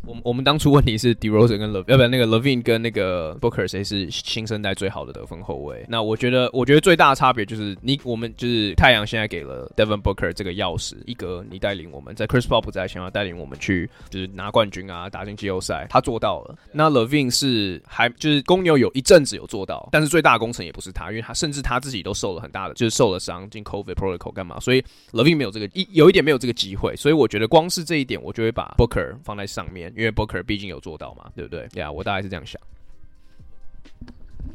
我们我们当初问题是 DeRozan 跟 Love，要不然那个 LaVine 跟那个 Booker 谁是新生代最好的得分后卫？那我觉得，我觉得最大的差别就是你我们就是太阳现在给了 Devin Booker 这个钥匙，一个你带领我们在 Chris Paul 不在，想要带领我们去就是拿冠军啊，打进季后赛，他做到了。那 LaVine 是还就是公牛有一阵子有做到，但是最大的功臣也不是他，因为他甚至他自己都受了很大的就是受了伤进 COVID protocol 干嘛，所以 LaVine 没有这个一有一点没有这个机会，所以我觉得光是这一点，我就会把 Booker 放在上面，因为 Booker 毕竟有。做到嘛？对不对？呀，我大概是这样想。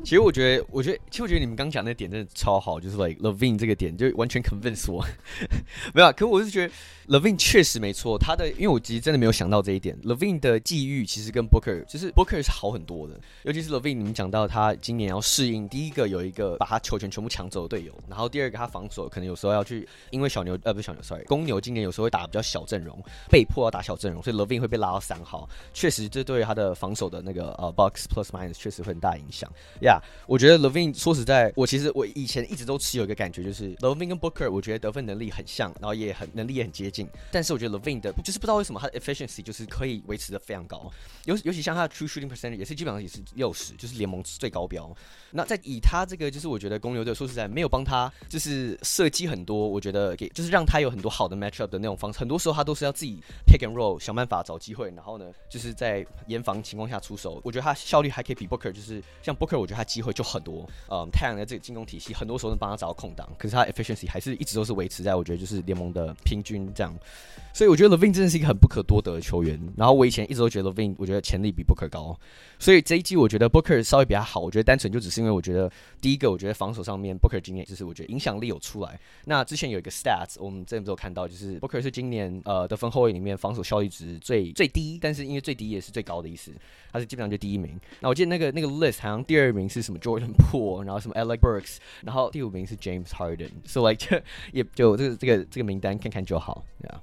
其实我觉得，我觉得，其实我觉得你们刚讲那点真的超好，就是 like LaVine 这个点就完全 convince 我。没有，可我是觉得。LaVine 确实没错，他的因为我其实真的没有想到这一点。LaVine 的际遇其实跟 Booker 就是 Booker 是好很多的，尤其是 LaVine，你们讲到他今年要适应，第一个有一个把他球权全部抢走的队友，然后第二个他防守可能有时候要去，因为小牛呃不是小牛，sorry，公牛今年有时候会打比较小阵容，被迫要打小阵容，所以 LaVine 会被拉到三号，确实这对他的防守的那个呃 box plus minus 确实会很大影响。呀、yeah，我觉得 Levine 说实在，我其实我以前一直都持有一个感觉，就是 Levine 跟 Booker 我觉得得分能力很像，然后也很能力也很接近。但是我觉得 Levine 的就是不知道为什么他的 efficiency 就是可以维持的非常高，尤尤其像他的 true shooting percentage 也是基本上也是六十，就是联盟最高标。那在以他这个就是我觉得公牛队说实在没有帮他就是设计很多，我觉得给就是让他有很多好的 matchup 的那种方式，很多时候他都是要自己 pick and roll 想办法找机会，然后呢就是在严防情况下出手。我觉得他效率还可以比 Booker，就是像 Booker，我觉得他机会就很多。嗯，太阳的这个进攻体系很多时候能帮他找到空档，可是他 efficiency 还是一直都是维持在我觉得就是联盟的平均这样。所以我觉得 Levine 真的是一个很不可多得的球员。然后我以前一直都觉得 Levine 我觉得潜力比 Booker 高。所以这一季我觉得 Booker 稍微比较好。我觉得单纯就只是因为我觉得第一个，我觉得防守上面 Booker 今年就是我觉得影响力有出来。那之前有一个 stats，我们之前都有看到，就是 Booker 是今年呃得分后卫里面防守效率值最最低，但是因为最低也是最高的意思，他是基本上就第一名。那我记得那个那个 list 好像第二名是什么 Jordan Poole，然后什么 Alec Burks，然后第五名是 James Harden。So like 也就这个这个这个名单看看就好，对啊。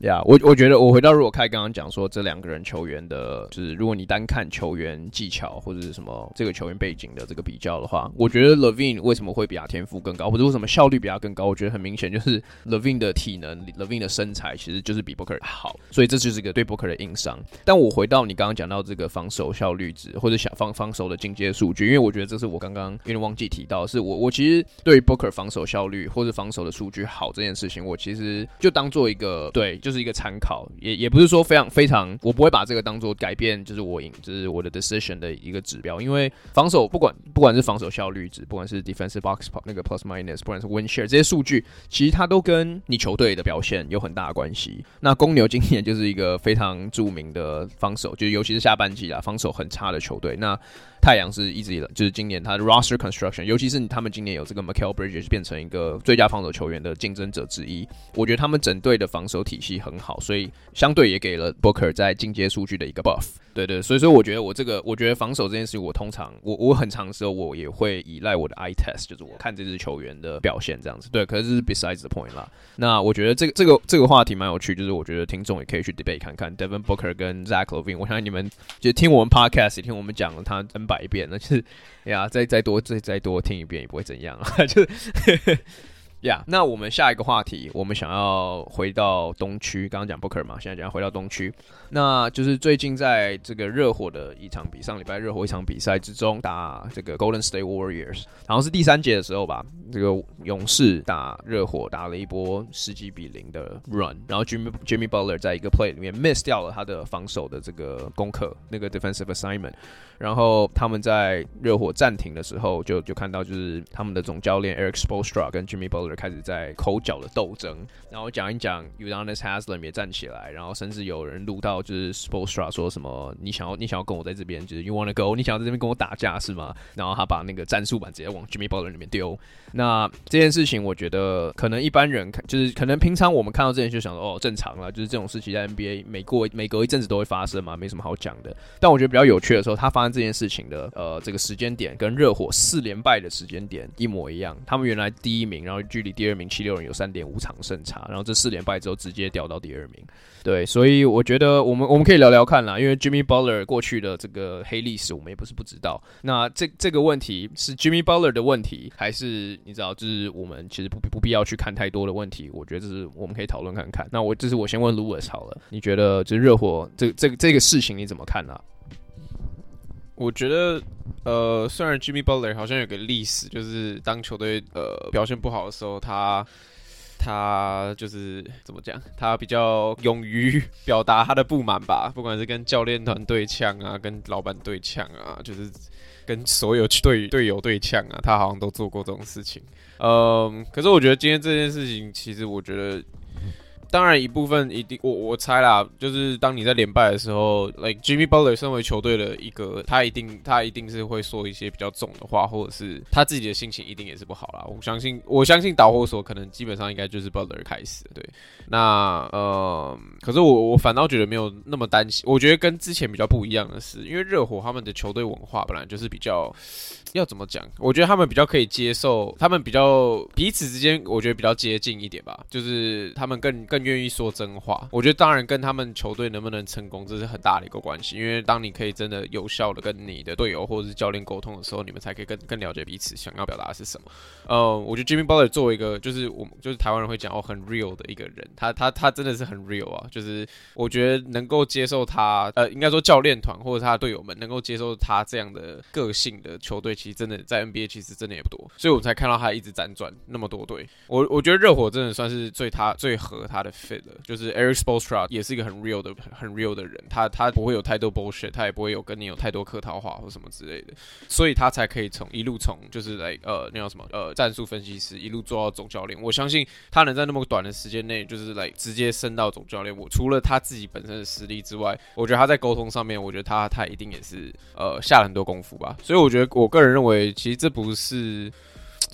呀、我我觉得我回到如果开刚刚讲说这两个人球员的，就是如果你单看球员技巧或者是什么这个球员背景的这个比较的话，我觉得 LaVine 为什么会比他天赋更高，或者为什么效率比他更高？我觉得很明显就是 LaVine 的体能，LaVine 的身材其实就是比 Booker 好，所以这就是一个对 Booker 的硬伤。但我回到你刚刚讲到这个防守效率值或者想防防守的进阶数据，因为我觉得这是我刚刚有点忘记提到，是我我其实对于 Booker 防守效率或者防守的数据好这件事情，我其实就当做一个对就是。是一个参考，也也不是说非常非常，我不会把这个当做改变，就是我赢，就是我的 decision 的一个指标。因为防守不管不管是防守效率值，不管是 defensive box 那个 plus minus，不管是 win share 这些数据，其实它都跟你球队的表现有很大的关系。那公牛今年就是一个非常著名的防守，就尤其是下半季啊，防守很差的球队。那太阳是一直以来就是今年他的 roster construction，尤其是他们今年有这个 Mikal Bridges 变成一个最佳防守球员的竞争者之一。我觉得他们整队的防守体系很好，所以相对也给了 Booker 在进阶数据的一个 buff。对对，所以说我觉得我这个，我觉得防守这件事情，我通常我我很长时候我也会依赖我的 eye test，就是我看这支球员的表现这样子。对，可是是 besides the point 啦。那我觉得这个这个这个话题蛮有趣，就是我觉得听众也可以去 debate 看看 Devin Booker 跟 Zach LaVine。我相信你们就听我们 podcast，也听我们讲了他 N 百遍，那就是呀，再再多再再多听一遍也不会怎样啊，就是。呀，yeah, 那我们下一个话题，我们想要回到东区，刚刚讲 Booker 嘛，现在讲回到东区，那就是最近在这个热火的一场比，上礼拜热火一场比赛之中，打这个 Golden State Warriors，好像是第三节的时候吧，这个勇士打热火打了一波十几比零的 run，然后 Jimmy Jimmy Butler 在一个 play 里面 miss 掉了他的防守的这个功课，那个 defensive assignment，然后他们在热火暂停的时候，就就看到就是他们的总教练 Eric Spoelstra 跟 Jimmy Butler。开始在口角的斗争，然后讲一讲，Udonis Haslem 也站起来，然后甚至有人录到就是 Spoelstra 说什么，你想要你想要跟我在这边，就是 You wanna go，你想要在这边跟我打架是吗？然后他把那个战术板直接往 Jimmy Butler 里面丢。那这件事情，我觉得可能一般人看，就是可能平常我们看到这件事就想说，哦，正常了，就是这种事情在 NBA 每过每隔一阵子都会发生嘛，没什么好讲的。但我觉得比较有趣的时候，他发这件事情的呃这个时间点跟热火四连败的时间点一模一样。他们原来第一名，然后距离第二名七六人有三点五场胜差，然后这四连败之后直接掉到第二名。对，所以我觉得我们我们可以聊聊看啦，因为 Jimmy Butler 过去的这个黑历史，我们也不是不知道。那这这个问题是 Jimmy Butler 的问题，还是你知道，就是我们其实不不必要去看太多的问题？我觉得这是我们可以讨论看看。那我这是我先问 Louis 好了，你觉得就是热火这这这个事情你怎么看呢？我觉得，呃，虽然 Jimmy Butler 好像有个历史，就是当球队呃表现不好的时候，他。他就是怎么讲？他比较勇于 表达他的不满吧，不管是跟教练团对呛啊，跟老板对呛啊，就是跟所有队队友对呛啊，他好像都做过这种事情。嗯，可是我觉得今天这件事情，其实我觉得。当然，一部分一定，我我猜啦，就是当你在连败的时候，like Jimmy Butler 身为球队的一个，他一定他一定是会说一些比较重的话，或者是他自己的心情一定也是不好啦。我相信，我相信导火索可能基本上应该就是 Butler 开始，对。那呃，可是我我反倒觉得没有那么担心，我觉得跟之前比较不一样的是，因为热火他们的球队文化本来就是比较。要怎么讲？我觉得他们比较可以接受，他们比较彼此之间，我觉得比较接近一点吧。就是他们更更更愿意说真话。我觉得当然跟他们球队能不能成功，这是很大的一个关系。因为当你可以真的有效的跟你的队友或者是教练沟通的时候，你们才可以更更了解彼此想要表达的是什么。呃，我觉得 Jimmy Butler 作为一个就是我就是台湾人会讲哦很 real 的一个人，他他他真的是很 real 啊。就是我觉得能够接受他，呃，应该说教练团或者他的队友们能够接受他这样的个性的球队。其实真的在 NBA 其实真的也不多，所以我才看到他一直辗转那么多队。我我觉得热火真的算是最他最合他 fit 了，就是 Eric Spoelstra 也是一个很 real 的很 real 的人，他他不会有太多 bullshit，他也不会有跟你有太多客套话或什么之类的，所以他才可以从一路从就是来呃那叫什么呃战术分析师一路做到总教练。我相信他能在那么短的时间内就是来直接升到总教练。我除了他自己本身的实力之外，我觉得他在沟通上面，我觉得他他一定也是呃下了很多功夫吧。所以我觉得我个人。认为其实这不是，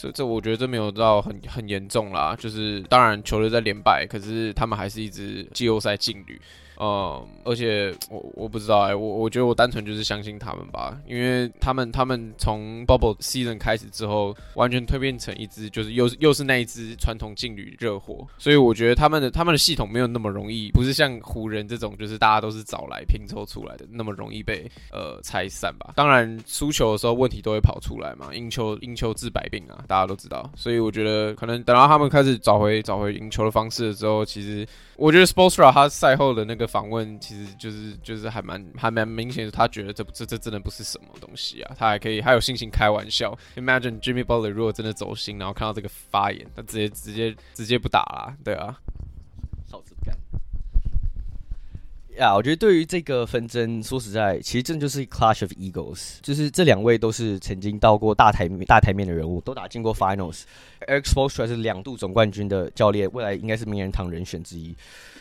这这我觉得这没有到很很严重啦。就是当然球队在连败，可是他们还是一支季后赛劲旅。嗯，而且我我不知道哎、我我觉得我单纯就是相信他们吧，因为他们他们从 Bubble Season 开始之后，完全蜕变成一支就是又是又是那一支传统劲旅热火，所以我觉得他们的他们的系统没有那么容易，不是像湖人这种就是大家都是找来拼凑出来的那么容易被呃拆散吧。当然输球的时候问题都会跑出来嘛，赢球赢球治百病啊，大家都知道，所以我觉得可能等到他们开始找回找回赢球的方式的时候，其实。我觉得 Spoelstra 他赛后的那个访问，其实就是就是还蛮还蛮明显，他觉得这这这真的不是什么东西啊，他还可以还有心情开玩笑。Imagine Jimmy Butler 如果真的走心，然后看到这个发言，他直接直接直接不打了，对啊，少子不干。呀我觉得对于这个纷争，说实在，其实真的就是 clash of egos，就是这两位都是曾经到过大台大台面的人物，都打进过 finals。Erik Spoelstra 是两度总冠军的教练，未来应该是名人堂人选之一。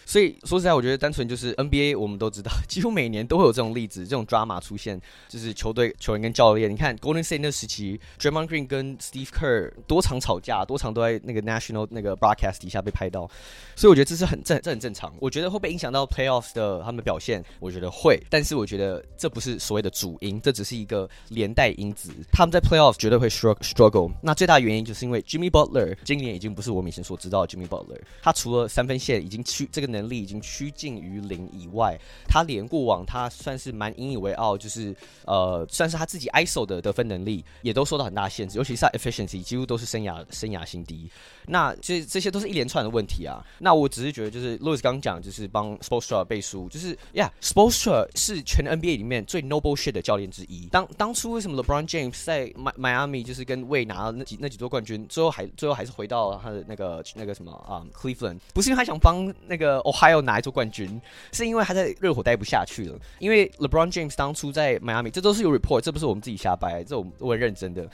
所以说实在，我觉得单纯就是 NBA，我们都知道，几乎每年都会有这种例子，这种 drama 出现，就是球队球员跟教练。你看 Golden State 那时期，Draymond Green 跟 Steve Kerr 多常吵架，多常都在那个 National 那个 broadcast 底下被拍到。所以我觉得这是很正，这很正常。我觉得会不会影响到 playoffs 的他们的表现？我觉得会，但是我觉得这不是所谓的主因，这只是一个连带因子。他们在 playoff 绝对会 struggle。那最大原因就是因为 Jimmy Butler 今年已经不是我们以前所知道的 Jimmy Butler，他除了三分线已经趋这个。能力已经趋近于零以外，他连过往他算是蛮引以为傲，就是呃，算是他自己 ISO 的得分能力，也都受到很大限制，尤其是他 efficiency 几乎都是生涯生涯新低。那这这些都是一连串的问题啊。那我只是觉得，就是 Louis 刚讲，就是帮 Spoelstra 背书，就是呀，Spoelstra 是全 NBA 里面最 Noble shit 的教练之一。当当初为什么 LeBron James 在迈迈阿密就是跟魏拿了那几那几座冠军，最后还最后还是回到他的那个那个什么啊、Cleveland，不是因为他想帮那个。Ohio 拿一座冠军，是因为他在热火待不下去了。因为 LeBron James 当初在迈阿密，这都是有 report，这不是我们自己瞎掰，这我我很认真的。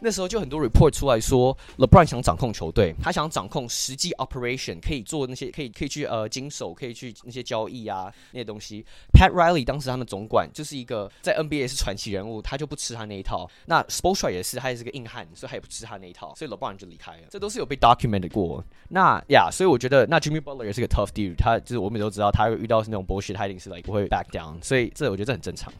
那时候就很多 report 出来说，LeBron 想掌控球队，他想掌控实际 operation，可以做那些，可以可以去呃经手，可以去那些交易啊那些东西。Pat Riley 当时他们总管就是一个在 NBA 是传奇人物，他就不吃他那一套。那 Spoelstra 也是，他也是个硬汉，所以他也不吃他那一套，所以 LeBron 就离开了。这都是有被 documented 过。那呀所以我觉得那 Jimmy Butler 也是个 tough dude，他就是我们都知道，他遇到是那种 bullshit，他一定是 like 不会 back down。所以这我觉得这很正常。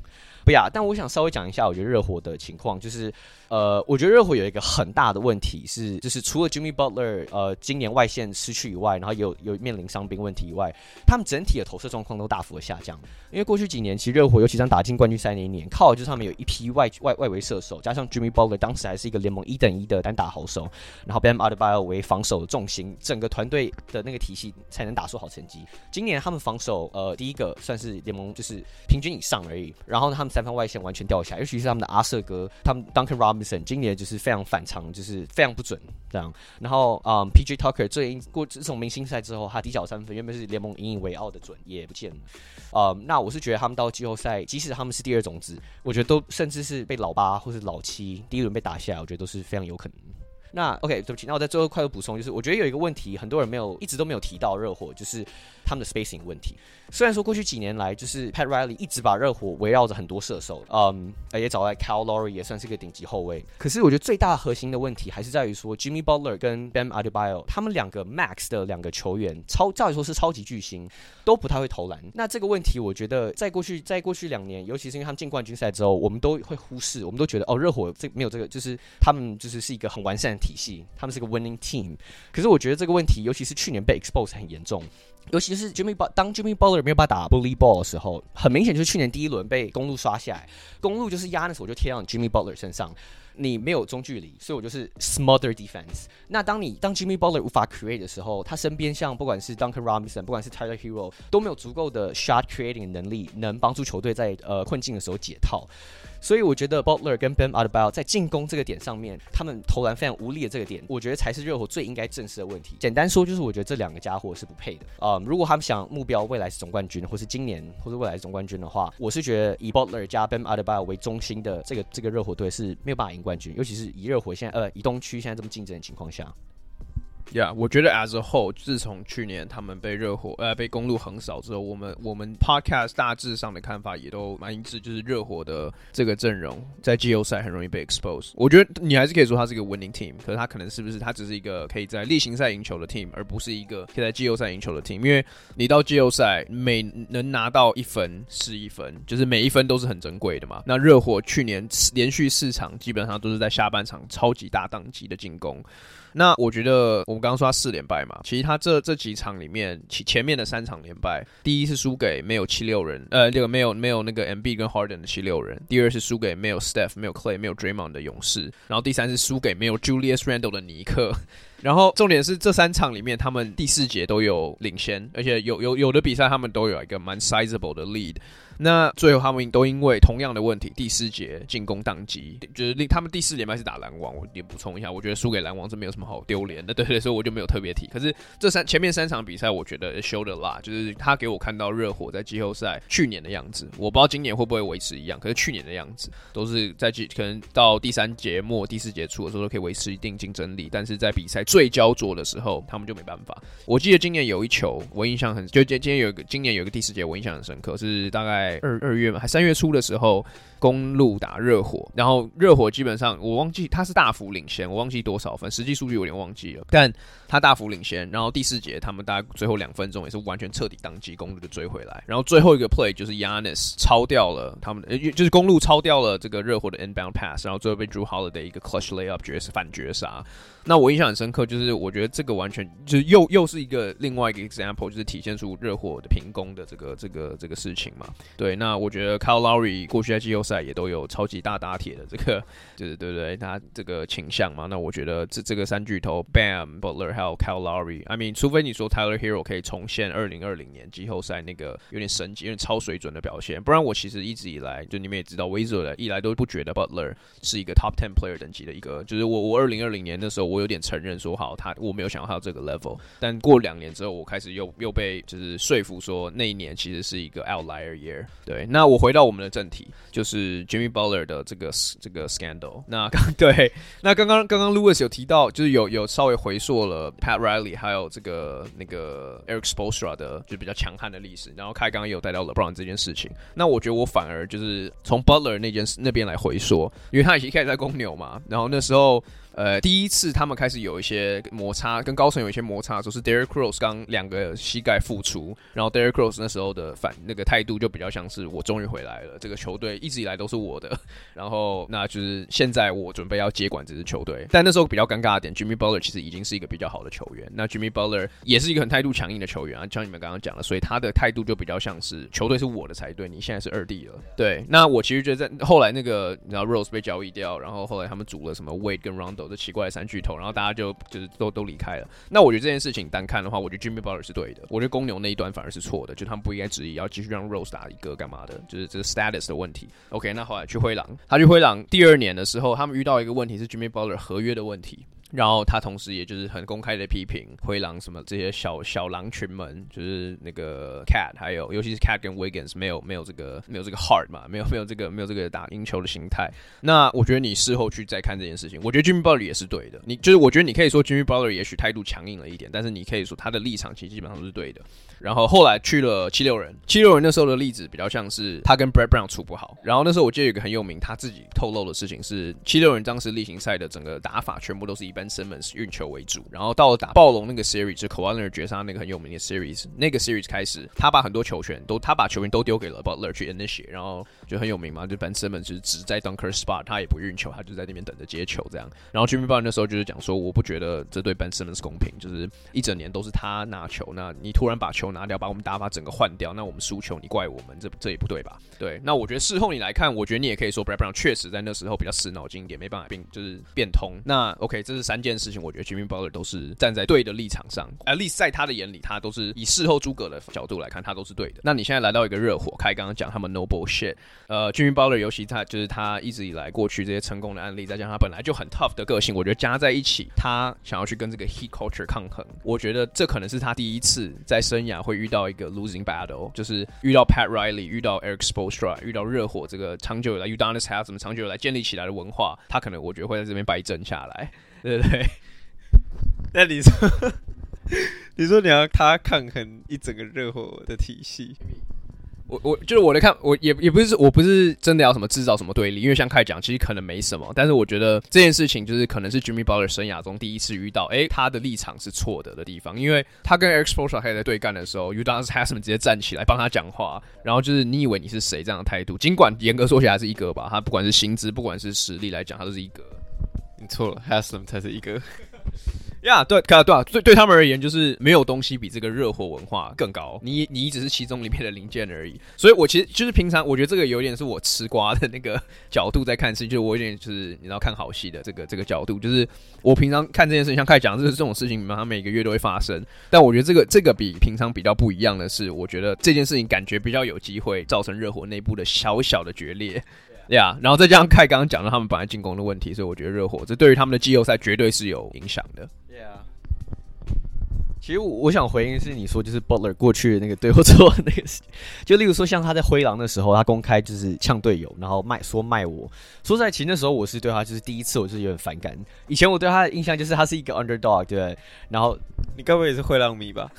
不呀，但我想稍微讲一下，我觉得热火的情况就是。呃，我觉得热火有一个很大的问题是，就是除了 Jimmy Butler 呃今年外线失去以外，然后有有面临伤兵问题以外，他们整体的投射状况都大幅的下降。因为过去几年，其实热火尤其像打进冠军赛那一年，靠的就是他们有一批外外外围射手，加上 Jimmy Butler 当时还是一个联盟一等一的单打好手，然后 Bam Adebayo 为防守重心，整个团队的那个体系才能打出好成绩。今年他们防守呃第一个算是联盟就是平均以上而已，然后呢他们三分外线完全掉下来，尤其是他们的阿瑟哥，他们 Duncan Robinson。今年就是非常反常，就是非常不准这样。然后，嗯，PJ Tucker 最近过自从明星赛之后，他底角三分原本是联盟引以为傲的准，也不见了。嗯，那我是觉得他们到季后赛，即使他们是第二种子，我觉得都甚至是被老八或是老七第一轮被打下来，我觉得都是非常有可能。那 OK，对不起，那我在最后快速补充，就是我觉得有一个问题，很多人没有一直都没有提到热火，就是他们的 spacing 问题。虽然说过去几年来，就是 Pat Riley 一直把热火围绕着很多射手，嗯，也找来 Kyle Lowry 也算是个顶级后卫。可是我觉得最大核心的问题还是在于说，Jimmy Butler 跟 Bam Adebayo 他们两个 Max 的两个球员，超照理说是超级巨星，都不太会投篮。那这个问题，我觉得在过去在过去两年，尤其是因为他们进冠军赛之后，我们都会忽视，我们都觉得哦，热火这没有这个，就是他们就是是一个很完善体系，他们是个 winning team。可是我觉得这个问题，尤其是去年被 expose 很严重。尤其是 Jimmy but 当 Jimmy Butler 没有办法打 bully ball 的时候，很明显就是去年第一轮被公路刷下来，公路就是压的时候我就贴到 Jimmy Butler 身上，你没有中距离，所以我就是 smother defense。那当你当 Jimmy Butler 无法 create 的时候，他身边像不管是 Duncan Robinson，不管是 Tyler Hero，都没有足够的 shot creating 能力，能帮助球队在呃困境的时候解套。所以我觉得 Butler 跟 Bam Adebayo 在进攻这个点上面，他们投篮非常无力的这个点，我觉得才是热火最应该正视的问题。简单说就是，我觉得这两个家伙是不配的啊、如果他们想目标未来是总冠军，或是今年或是未来是总冠军的话，我是觉得以 Butler 加 Bam Adebayo 为中心的这个这个热火队是没有办法赢冠军，尤其是以热火现在呃以东区现在这么竞争的情况下。，yeah, 我觉得 as a whole，自从去年他们被热火呃被公路横扫之后，我们我们 podcast 大致上的看法也都蛮一致，就是热火的这个阵容在季后赛很容易被 expose。我觉得你还是可以说他是一个 winning team，可是他可能是不是他只是一个可以在例行赛赢球的 team，而不是一个可以在季后赛赢球的 team。因为你到季后赛每能拿到一分是一分，就是每一分都是很珍贵的嘛。那热火去年连续四场基本上都是在下半场超级大当级的进攻。那我觉得我们刚刚说他四连败嘛，其实他这这几场里面，其前面的三场连败，第一是输给没有七六人，呃，这个没有没有那个 MB 跟 Harden 的七六人，第二是输给没有 Steph、没有 Clay、没有 Draymond 的勇士，然后第三是输给没有 Julius Randle 的尼克。然后重点是这三场里面，他们第四节都有领先，而且有有有的比赛他们都有一个蛮 sizeable 的 lead。那最后他们都因为同样的问题，第四节进攻宕机，就是令他们第四节还是打篮网。我也补充一下，我觉得输给篮网这没有什么好丢脸的，对，对，所以我就没有特别提。可是这三前面三场比赛，我觉得 showed a lot，就是他给我看到热火在季后赛去年的样子。我不知道今年会不会维持一样，可是去年的样子都是在季可能到第三节末、第四节初的时候都可以维持一定竞争力，但是在比赛最焦灼的时候，他们就没办法。我记得今年有一球，我印象很就今今天有一个今年有一个第四节，我印象很深刻，是大概二二月嘛，还三月初的时候。公路打热火，然后热火基本上我忘记他是大幅领先，我忘记多少分，实际数据有点忘记了，但他大幅领先。然后第四节他们大概最后两分钟也是完全彻底当机，公路就追回来。然后最后一个 play 就是 Yanis 超掉了他们的，就是公路超掉了这个热火的 inbound pass，然后最后被 Drew Holiday 一个 clutch layup 绝杀反绝杀。那我印象很深刻，就是我觉得这个完全就是又又是一个另外一个 example，就是体现出热火的平攻的这个这个这个事情嘛。对，那我觉得 Kyle Lowry 过去在季后赛也都有超级大打铁的这个，就是对不对？他这个倾向嘛。那我觉得这这个三巨头 Bam Butler 还有 Kyle Lowry，I mean，除非你说 Tyler Hero 可以重现二零二零年季后赛那个有点神级、有点超水准的表现，不然我其实一直以来就你们也知道，Wizards 一来都不觉得 Butler 是一个 Top Ten Player 等级的一个，就是我我二零二零年的时候我有点承认说好他我没有想到他这个 level，但过两年之后我开始又又被就是说服说那一年其实是一个 outlier year。对，那我回到我们的正题，就是 Jimmy Butler。的这个这个 scandal，那刚 对，那刚刚刚刚 Lewis 有提到，就是有有稍微回溯了 Pat Riley 还有这个那个 Eric s p o s t r a 的就比较强悍的历史，然后开刚刚也有带到 LeBron 这件事情，那我觉得我反而就是从 Butler 那件事那边来回溯，因为他已经开始在公牛嘛，然后那时候。呃，第一次他们开始有一些摩擦，跟高层有一些摩擦的时候，是 Derrick Rose 刚两个膝盖复出，然后 Derrick Rose 那时候的反那个态度就比较像是我终于回来了，这个球队一直以来都是我的，然后那就是现在我准备要接管这支球队。但那时候比较尴尬的点，Jimmy Butler 其实已经是一个比较好的球员，那 Jimmy Butler 也是一个很态度强硬的球员啊，像你们刚刚讲的，所以他的态度就比较像是球队是我的才对，你现在是二弟了。对，那我其实觉得在后来那个然后 Rose 被交易掉，然后后来他们组了什么 Wade 跟 Round 走这奇怪的三巨头，然后大家就就是都都离开了。那我觉得这件事情单看的话，我觉得 Jimmy Butler 是对的。我觉得公牛那一端反而是错的，就他们不应该执意要继续让 Rose 打一个干嘛的，就是这个 status 的问题。OK，那后来去灰狼，他去灰狼第二年的时候，他们遇到一个问题是 Jimmy Butler 合约的问题。然后他同时也就是很公开的批评灰狼什么这些小小狼群们，就是那个 Cat，还有尤其是 Cat 跟 Wiggins 没有没有这个没有这个 heart 嘛，没有没有这个没有这个打赢球的心态。那我觉得你事后去再看这件事情，我觉得 Jimmy Butler 也是对的。你就是我觉得你可以说 Jimmy Butler 也许态度强硬了一点，但是你可以说他的立场其实基本上都是对的。然后后来去了七六人，七六人那时候的例子比较像是他跟 Brett Brown 处不好。然后那时候我记得有一个很有名他自己透露的事情是，七六人当时例行赛的整个打法全部都是一般 Ben Simmons 运球为主。然后到了打暴龙那个 series，就 Kawhi Leonard 绝杀那个很有名的 series，那个 series 开始，他把很多球权都他把球权都丢给了 Butler 去 initiate，然后就很有名嘛，就 Ben Simmons 就是只在 dunker spot，他也不运球，他就在那边等着接球这样。然后 Jimmy Butler 那时候就是讲说，我不觉得这对 Ben Simmons 公平，就是一整年都是他拿球，那你突然把球拿掉，把我们打法。整个换掉，那我们输球，你怪我们，这这也不对吧？对，那我觉得事后你来看，我觉得你也可以说 Brad Brown 确实在那时候比较死脑筋一点，没办法变，就是变通。那 OK，这是三件事情，我觉得 Jimmy Butler 都是站在对的立场上，at least 在他的眼里，他都是以事后诸葛的角度来看，他都是对的。那你现在来到一个热火，开刚刚讲他们 Noble shit，呃，Jimmy Butler 尤其他就是他一直以来过去这些成功的案例，再加上他本来就很 tough 的个性，我觉得加在一起，他想要去跟这个 heat culture 抗衡，我觉得这可能是他第一次在生涯会遇到一个 losing battle。就是遇到 Pat Riley，遇到 Eric Spoelstra，遇到热火这个长久以来，Udonis Haslem 怎么长久以来建立起来的文化，他可能我觉得会在这边败阵下来，对不对？那你说，你说你要他抗衡一整个热火的体系？我我就是我的看，我也也不是，我不是真的要什么制造什么对立，因为像凯讲，其实可能没什么。但是我觉得这件事情就是可能是 Jimmy Butler 生涯中第一次遇到，哎、欸，他的立场是错的的地方。因为他跟 Spoelstra 还在对干的时候，Udonis Haslam 直接站起来帮他讲话，然后就是你以为你是谁这样的态度？尽管严格说起来是一哥吧，他不管是薪资，不管是实力来讲，他都是一哥。你错了，Haslam 才是一个。呀，yeah, 对，对啊，对对他们而言，就是没有东西比这个热火文化更高。你你只是其中里面的零件而已。所以我其实就是平常，我觉得这个有点是我吃瓜的那个角度在看事，就是我有点就是你知道看好戏的这个这个角度，就是我平常看这件事情，像开始讲，就是这种事情，它每个月都会发生。但我觉得这个这个比平常比较不一样的是，我觉得这件事情感觉比较有机会造成热火内部的小小的决裂。呀，yeah, 然后再加上凯刚刚讲到他们本来进攻的问题，所以我觉得热火这对于他们的季后赛绝对是有影响的。Yeah. 其实我我想回应是你说就是 Butler 过去的那个对我做那个事，就例如说像他在灰狼的时候，他公开就是呛队友，然后卖说卖我。说实在，其实那时候我是对他就是第一次，我就是有点反感。以前我对他的印象就是他是一个 underdog，对？然后你该不会也是灰狼迷吧？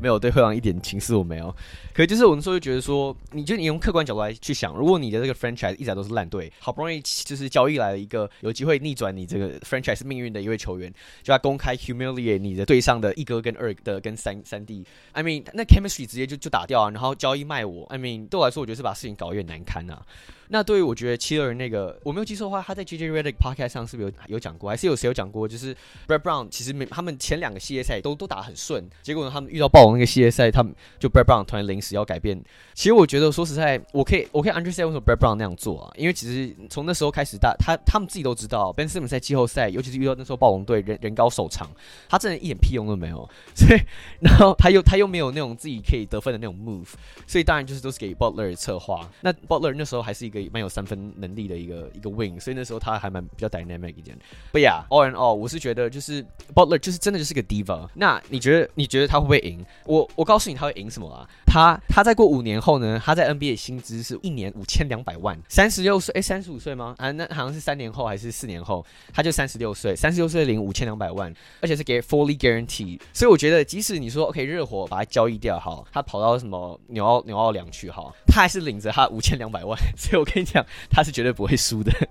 没有对灰狼一点情绪我没有，可是就是我那时候就觉得说，你就你用客观角度来去想，如果你的这个 franchise 一直都是烂队，好不容易就是交易来了一个有机会逆转你这个 franchise 命运的一位球员，就要公开 humiliate 你的队上的一哥跟二的跟三三弟，I mean 那 chemistry 直接就就打掉啊，然后交易卖我，I mean 对我来说，我觉得是把事情搞得有点难堪啊。那对于我觉得七六人那个，我没有记错的话，他在 JJ Redick podcast 上是不是有有讲过，还是有谁有讲过？就是 Brad Brown 其实没他们前两个系列赛都都打很顺，结果呢，他们遇到暴龙那个系列赛，他们就 Brad Brown 突然临时要改变。其实我觉得说实在，我可以我可以 understand 为什么 Brad Brown 那样做啊，因为其实从那时候开始，大他他们自己都知道，Ben Simmons 在季后赛，尤其是遇到那时候暴龙队人人高手长，他真的一点屁用都没有。所以然后他又他又没有那种自己可以得分的那种 move，所以当然就是都是给 Butler 策划。那 Butler 那时候还是一个蛮有三分。能力的一个一个 wing，所以那时候他还蛮比较 dynamic 一点。But yeah，all in all，我是觉得就是 Butler 就是真的就是个 diva。那你觉得你觉得他会不会赢？我我告诉你他会赢什么啊？他他在过五年后呢？他在 NBA 薪资是一年五千两百万，三十六岁哎，三十五岁吗？啊，那好像是三年后还是四年后，他就三十六岁，三十六岁领五千两百万，而且是给 fully guarantee。所以我觉得即使你说 OK 热火把他交易掉好，他跑到什么纽奥纽奥良去好，他还是领着他五千两百万。所以跟你讲，他是绝对不会输的。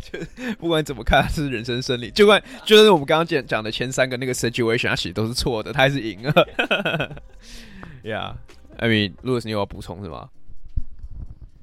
就不管怎么看，他是人生胜利。就管就是我们刚刚讲讲的前三个那个 situation，他其实都是错的，他还是赢了。Yeah，I mean，Louis，你有要补充是吗？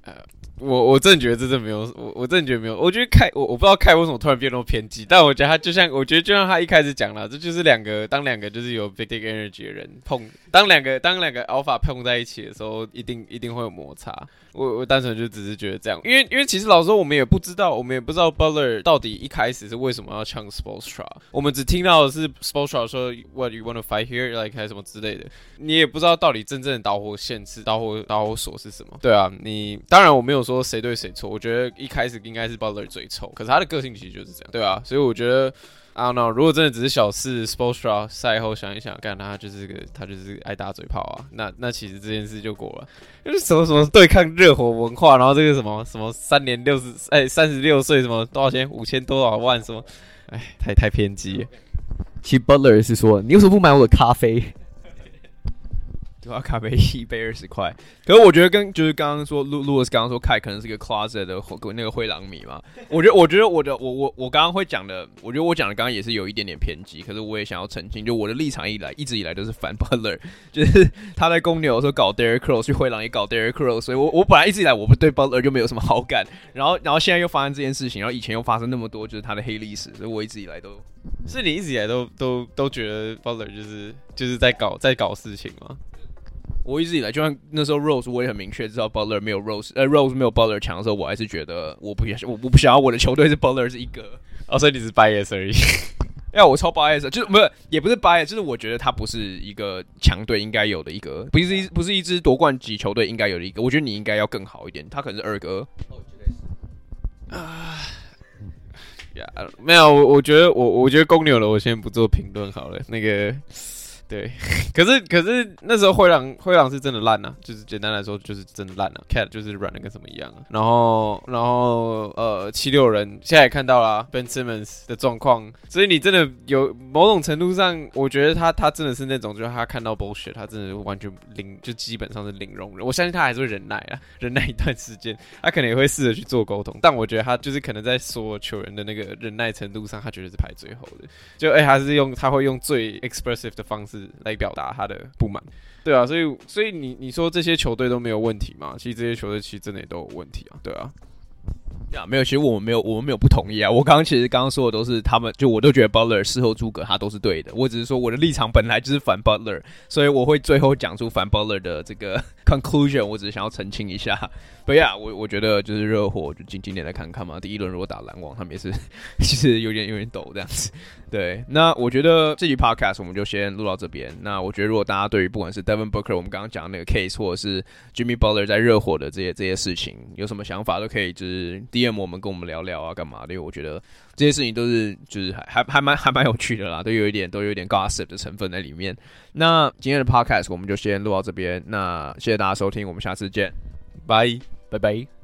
呃，我我真的觉得这真没有，我我真的觉得没有。我觉得凯，我我不知道凯为什么突然变那么偏激，但我觉得他就像，我觉得就像他一开始讲了，这就是两个当两个就是有 big dick energy 的人碰，当两个当两个 alpha 碰在一起的时候，一定一定会有摩擦。我我单纯就只是觉得这样，因为因为其实老实说，我们也不知道，我们也不知道 Butler 到底一开始是为什么要呛 Spoelstra，我们只听到的是 Spoelstra 说 What you want to fight here，like 还什么之类的，你也不知道到底真正的导火线是导火导火索是什么。对啊，你当然我没有说谁对谁错，我觉得一开始应该是 Butler 最臭，可是他的个性其实就是这样，对啊，所以我觉得。I don't know，如果真的只是小事 s p o r t s r a 赛后想一想，干他就是个他就是爱打嘴炮啊，那那其实这件事就过了。就是什么什么对抗热火文化，然后这个什么什么三年六十哎三十六岁什么多少钱五千多少万什么，哎太太偏激。其实 Butler 是说，你为什么不买我的咖啡？要咖啡一杯二十块，可是我觉得跟就是刚刚说路路易斯刚刚说凯可能是个 closet 的那个灰狼迷嘛，我觉得我觉得我的我我我刚刚会讲的，我觉得我讲的刚刚也是有一点点偏激，可是我也想要澄清，就我的立场一来一直以来都是反 Butler，就是他在公牛说搞 Derrick Rose 去灰狼也搞 Derrick Rose，所以我我本来一直以来我不对 Butler 就没有什么好感，然后然后现在又发生这件事情，然后以前又发生那么多就是他的黑历史，所以我一直以来都是你一直以来都都都觉得 Butler 就是就是在搞在搞事情吗？我一直以来，就算那时候 Rose 我也很明确知道 Butler 没有 Rose，呃 Rose 没有 Butler 强的时候，我还是觉得我不想，我我不想要我的球队是 Butler 是一个，哦，所以你是 bias 而已。要我超 bias，就是不是也不是 bias，就是我觉得他不是一个强队应该有的一个，不是一不是一支夺冠级球队应该有的一个，我觉得你应该要更好一点，他可能是二哥。哦，绝对是。啊，呀，没有，我我觉得我我觉得公牛的，我先不做评论好了，那个。对，可是可是那时候灰狼灰狼是真的烂啊，就是简单来说就是真的烂啊，Cat 就是软的跟什么一样啊。然后然后呃七六人现在也看到了 Ben Simmons 的状况，所以你真的有某种程度上，我觉得他他真的是那种，就是他看到 bullshit，他真的完全零，就基本上是零容忍。我相信他还是会忍耐啊，忍耐一段时间，他可能也会试着去做沟通，但我觉得他就是可能在所有球员的那个忍耐程度上，他绝对是排最后的。就哎，他是用他会用最 expressive 的方式。来表达他的不满，对啊，所以所以你你说这些球队都没有问题吗？其实这些球队其实真的也都有问题啊，对啊。啊，没有，其实我们没有，我们没有不同意啊。我刚刚其实刚刚说的都是他们，就我都觉得 Butler 事后诸葛他都是对的。我只是说我的立场本来就是反 Butler，所以我会最后讲出反 Butler 的这个 conclusion。我只是想要澄清一下。不呀，我我觉得就是热火，就今今年来看看嘛。第一轮如果打篮网，他们也是 其实有点有点抖这样子。对，那我觉得这集 podcast 我们就先录到这边。那我觉得如果大家对于不管是 Devin Booker 我们刚刚讲的那个 case，或者是 Jimmy Butler 在热火的这些这些事情，有什么想法都可以就是 DM 我们跟我们聊聊啊，干嘛的？因为我觉得这些事情都是就是还还还蛮还蛮有趣的啦，都有一点都有一点 gossip 的成分在里面。那今天的 podcast 我们就先录到这边。那谢谢大家收听，我们下次见，拜。拜拜。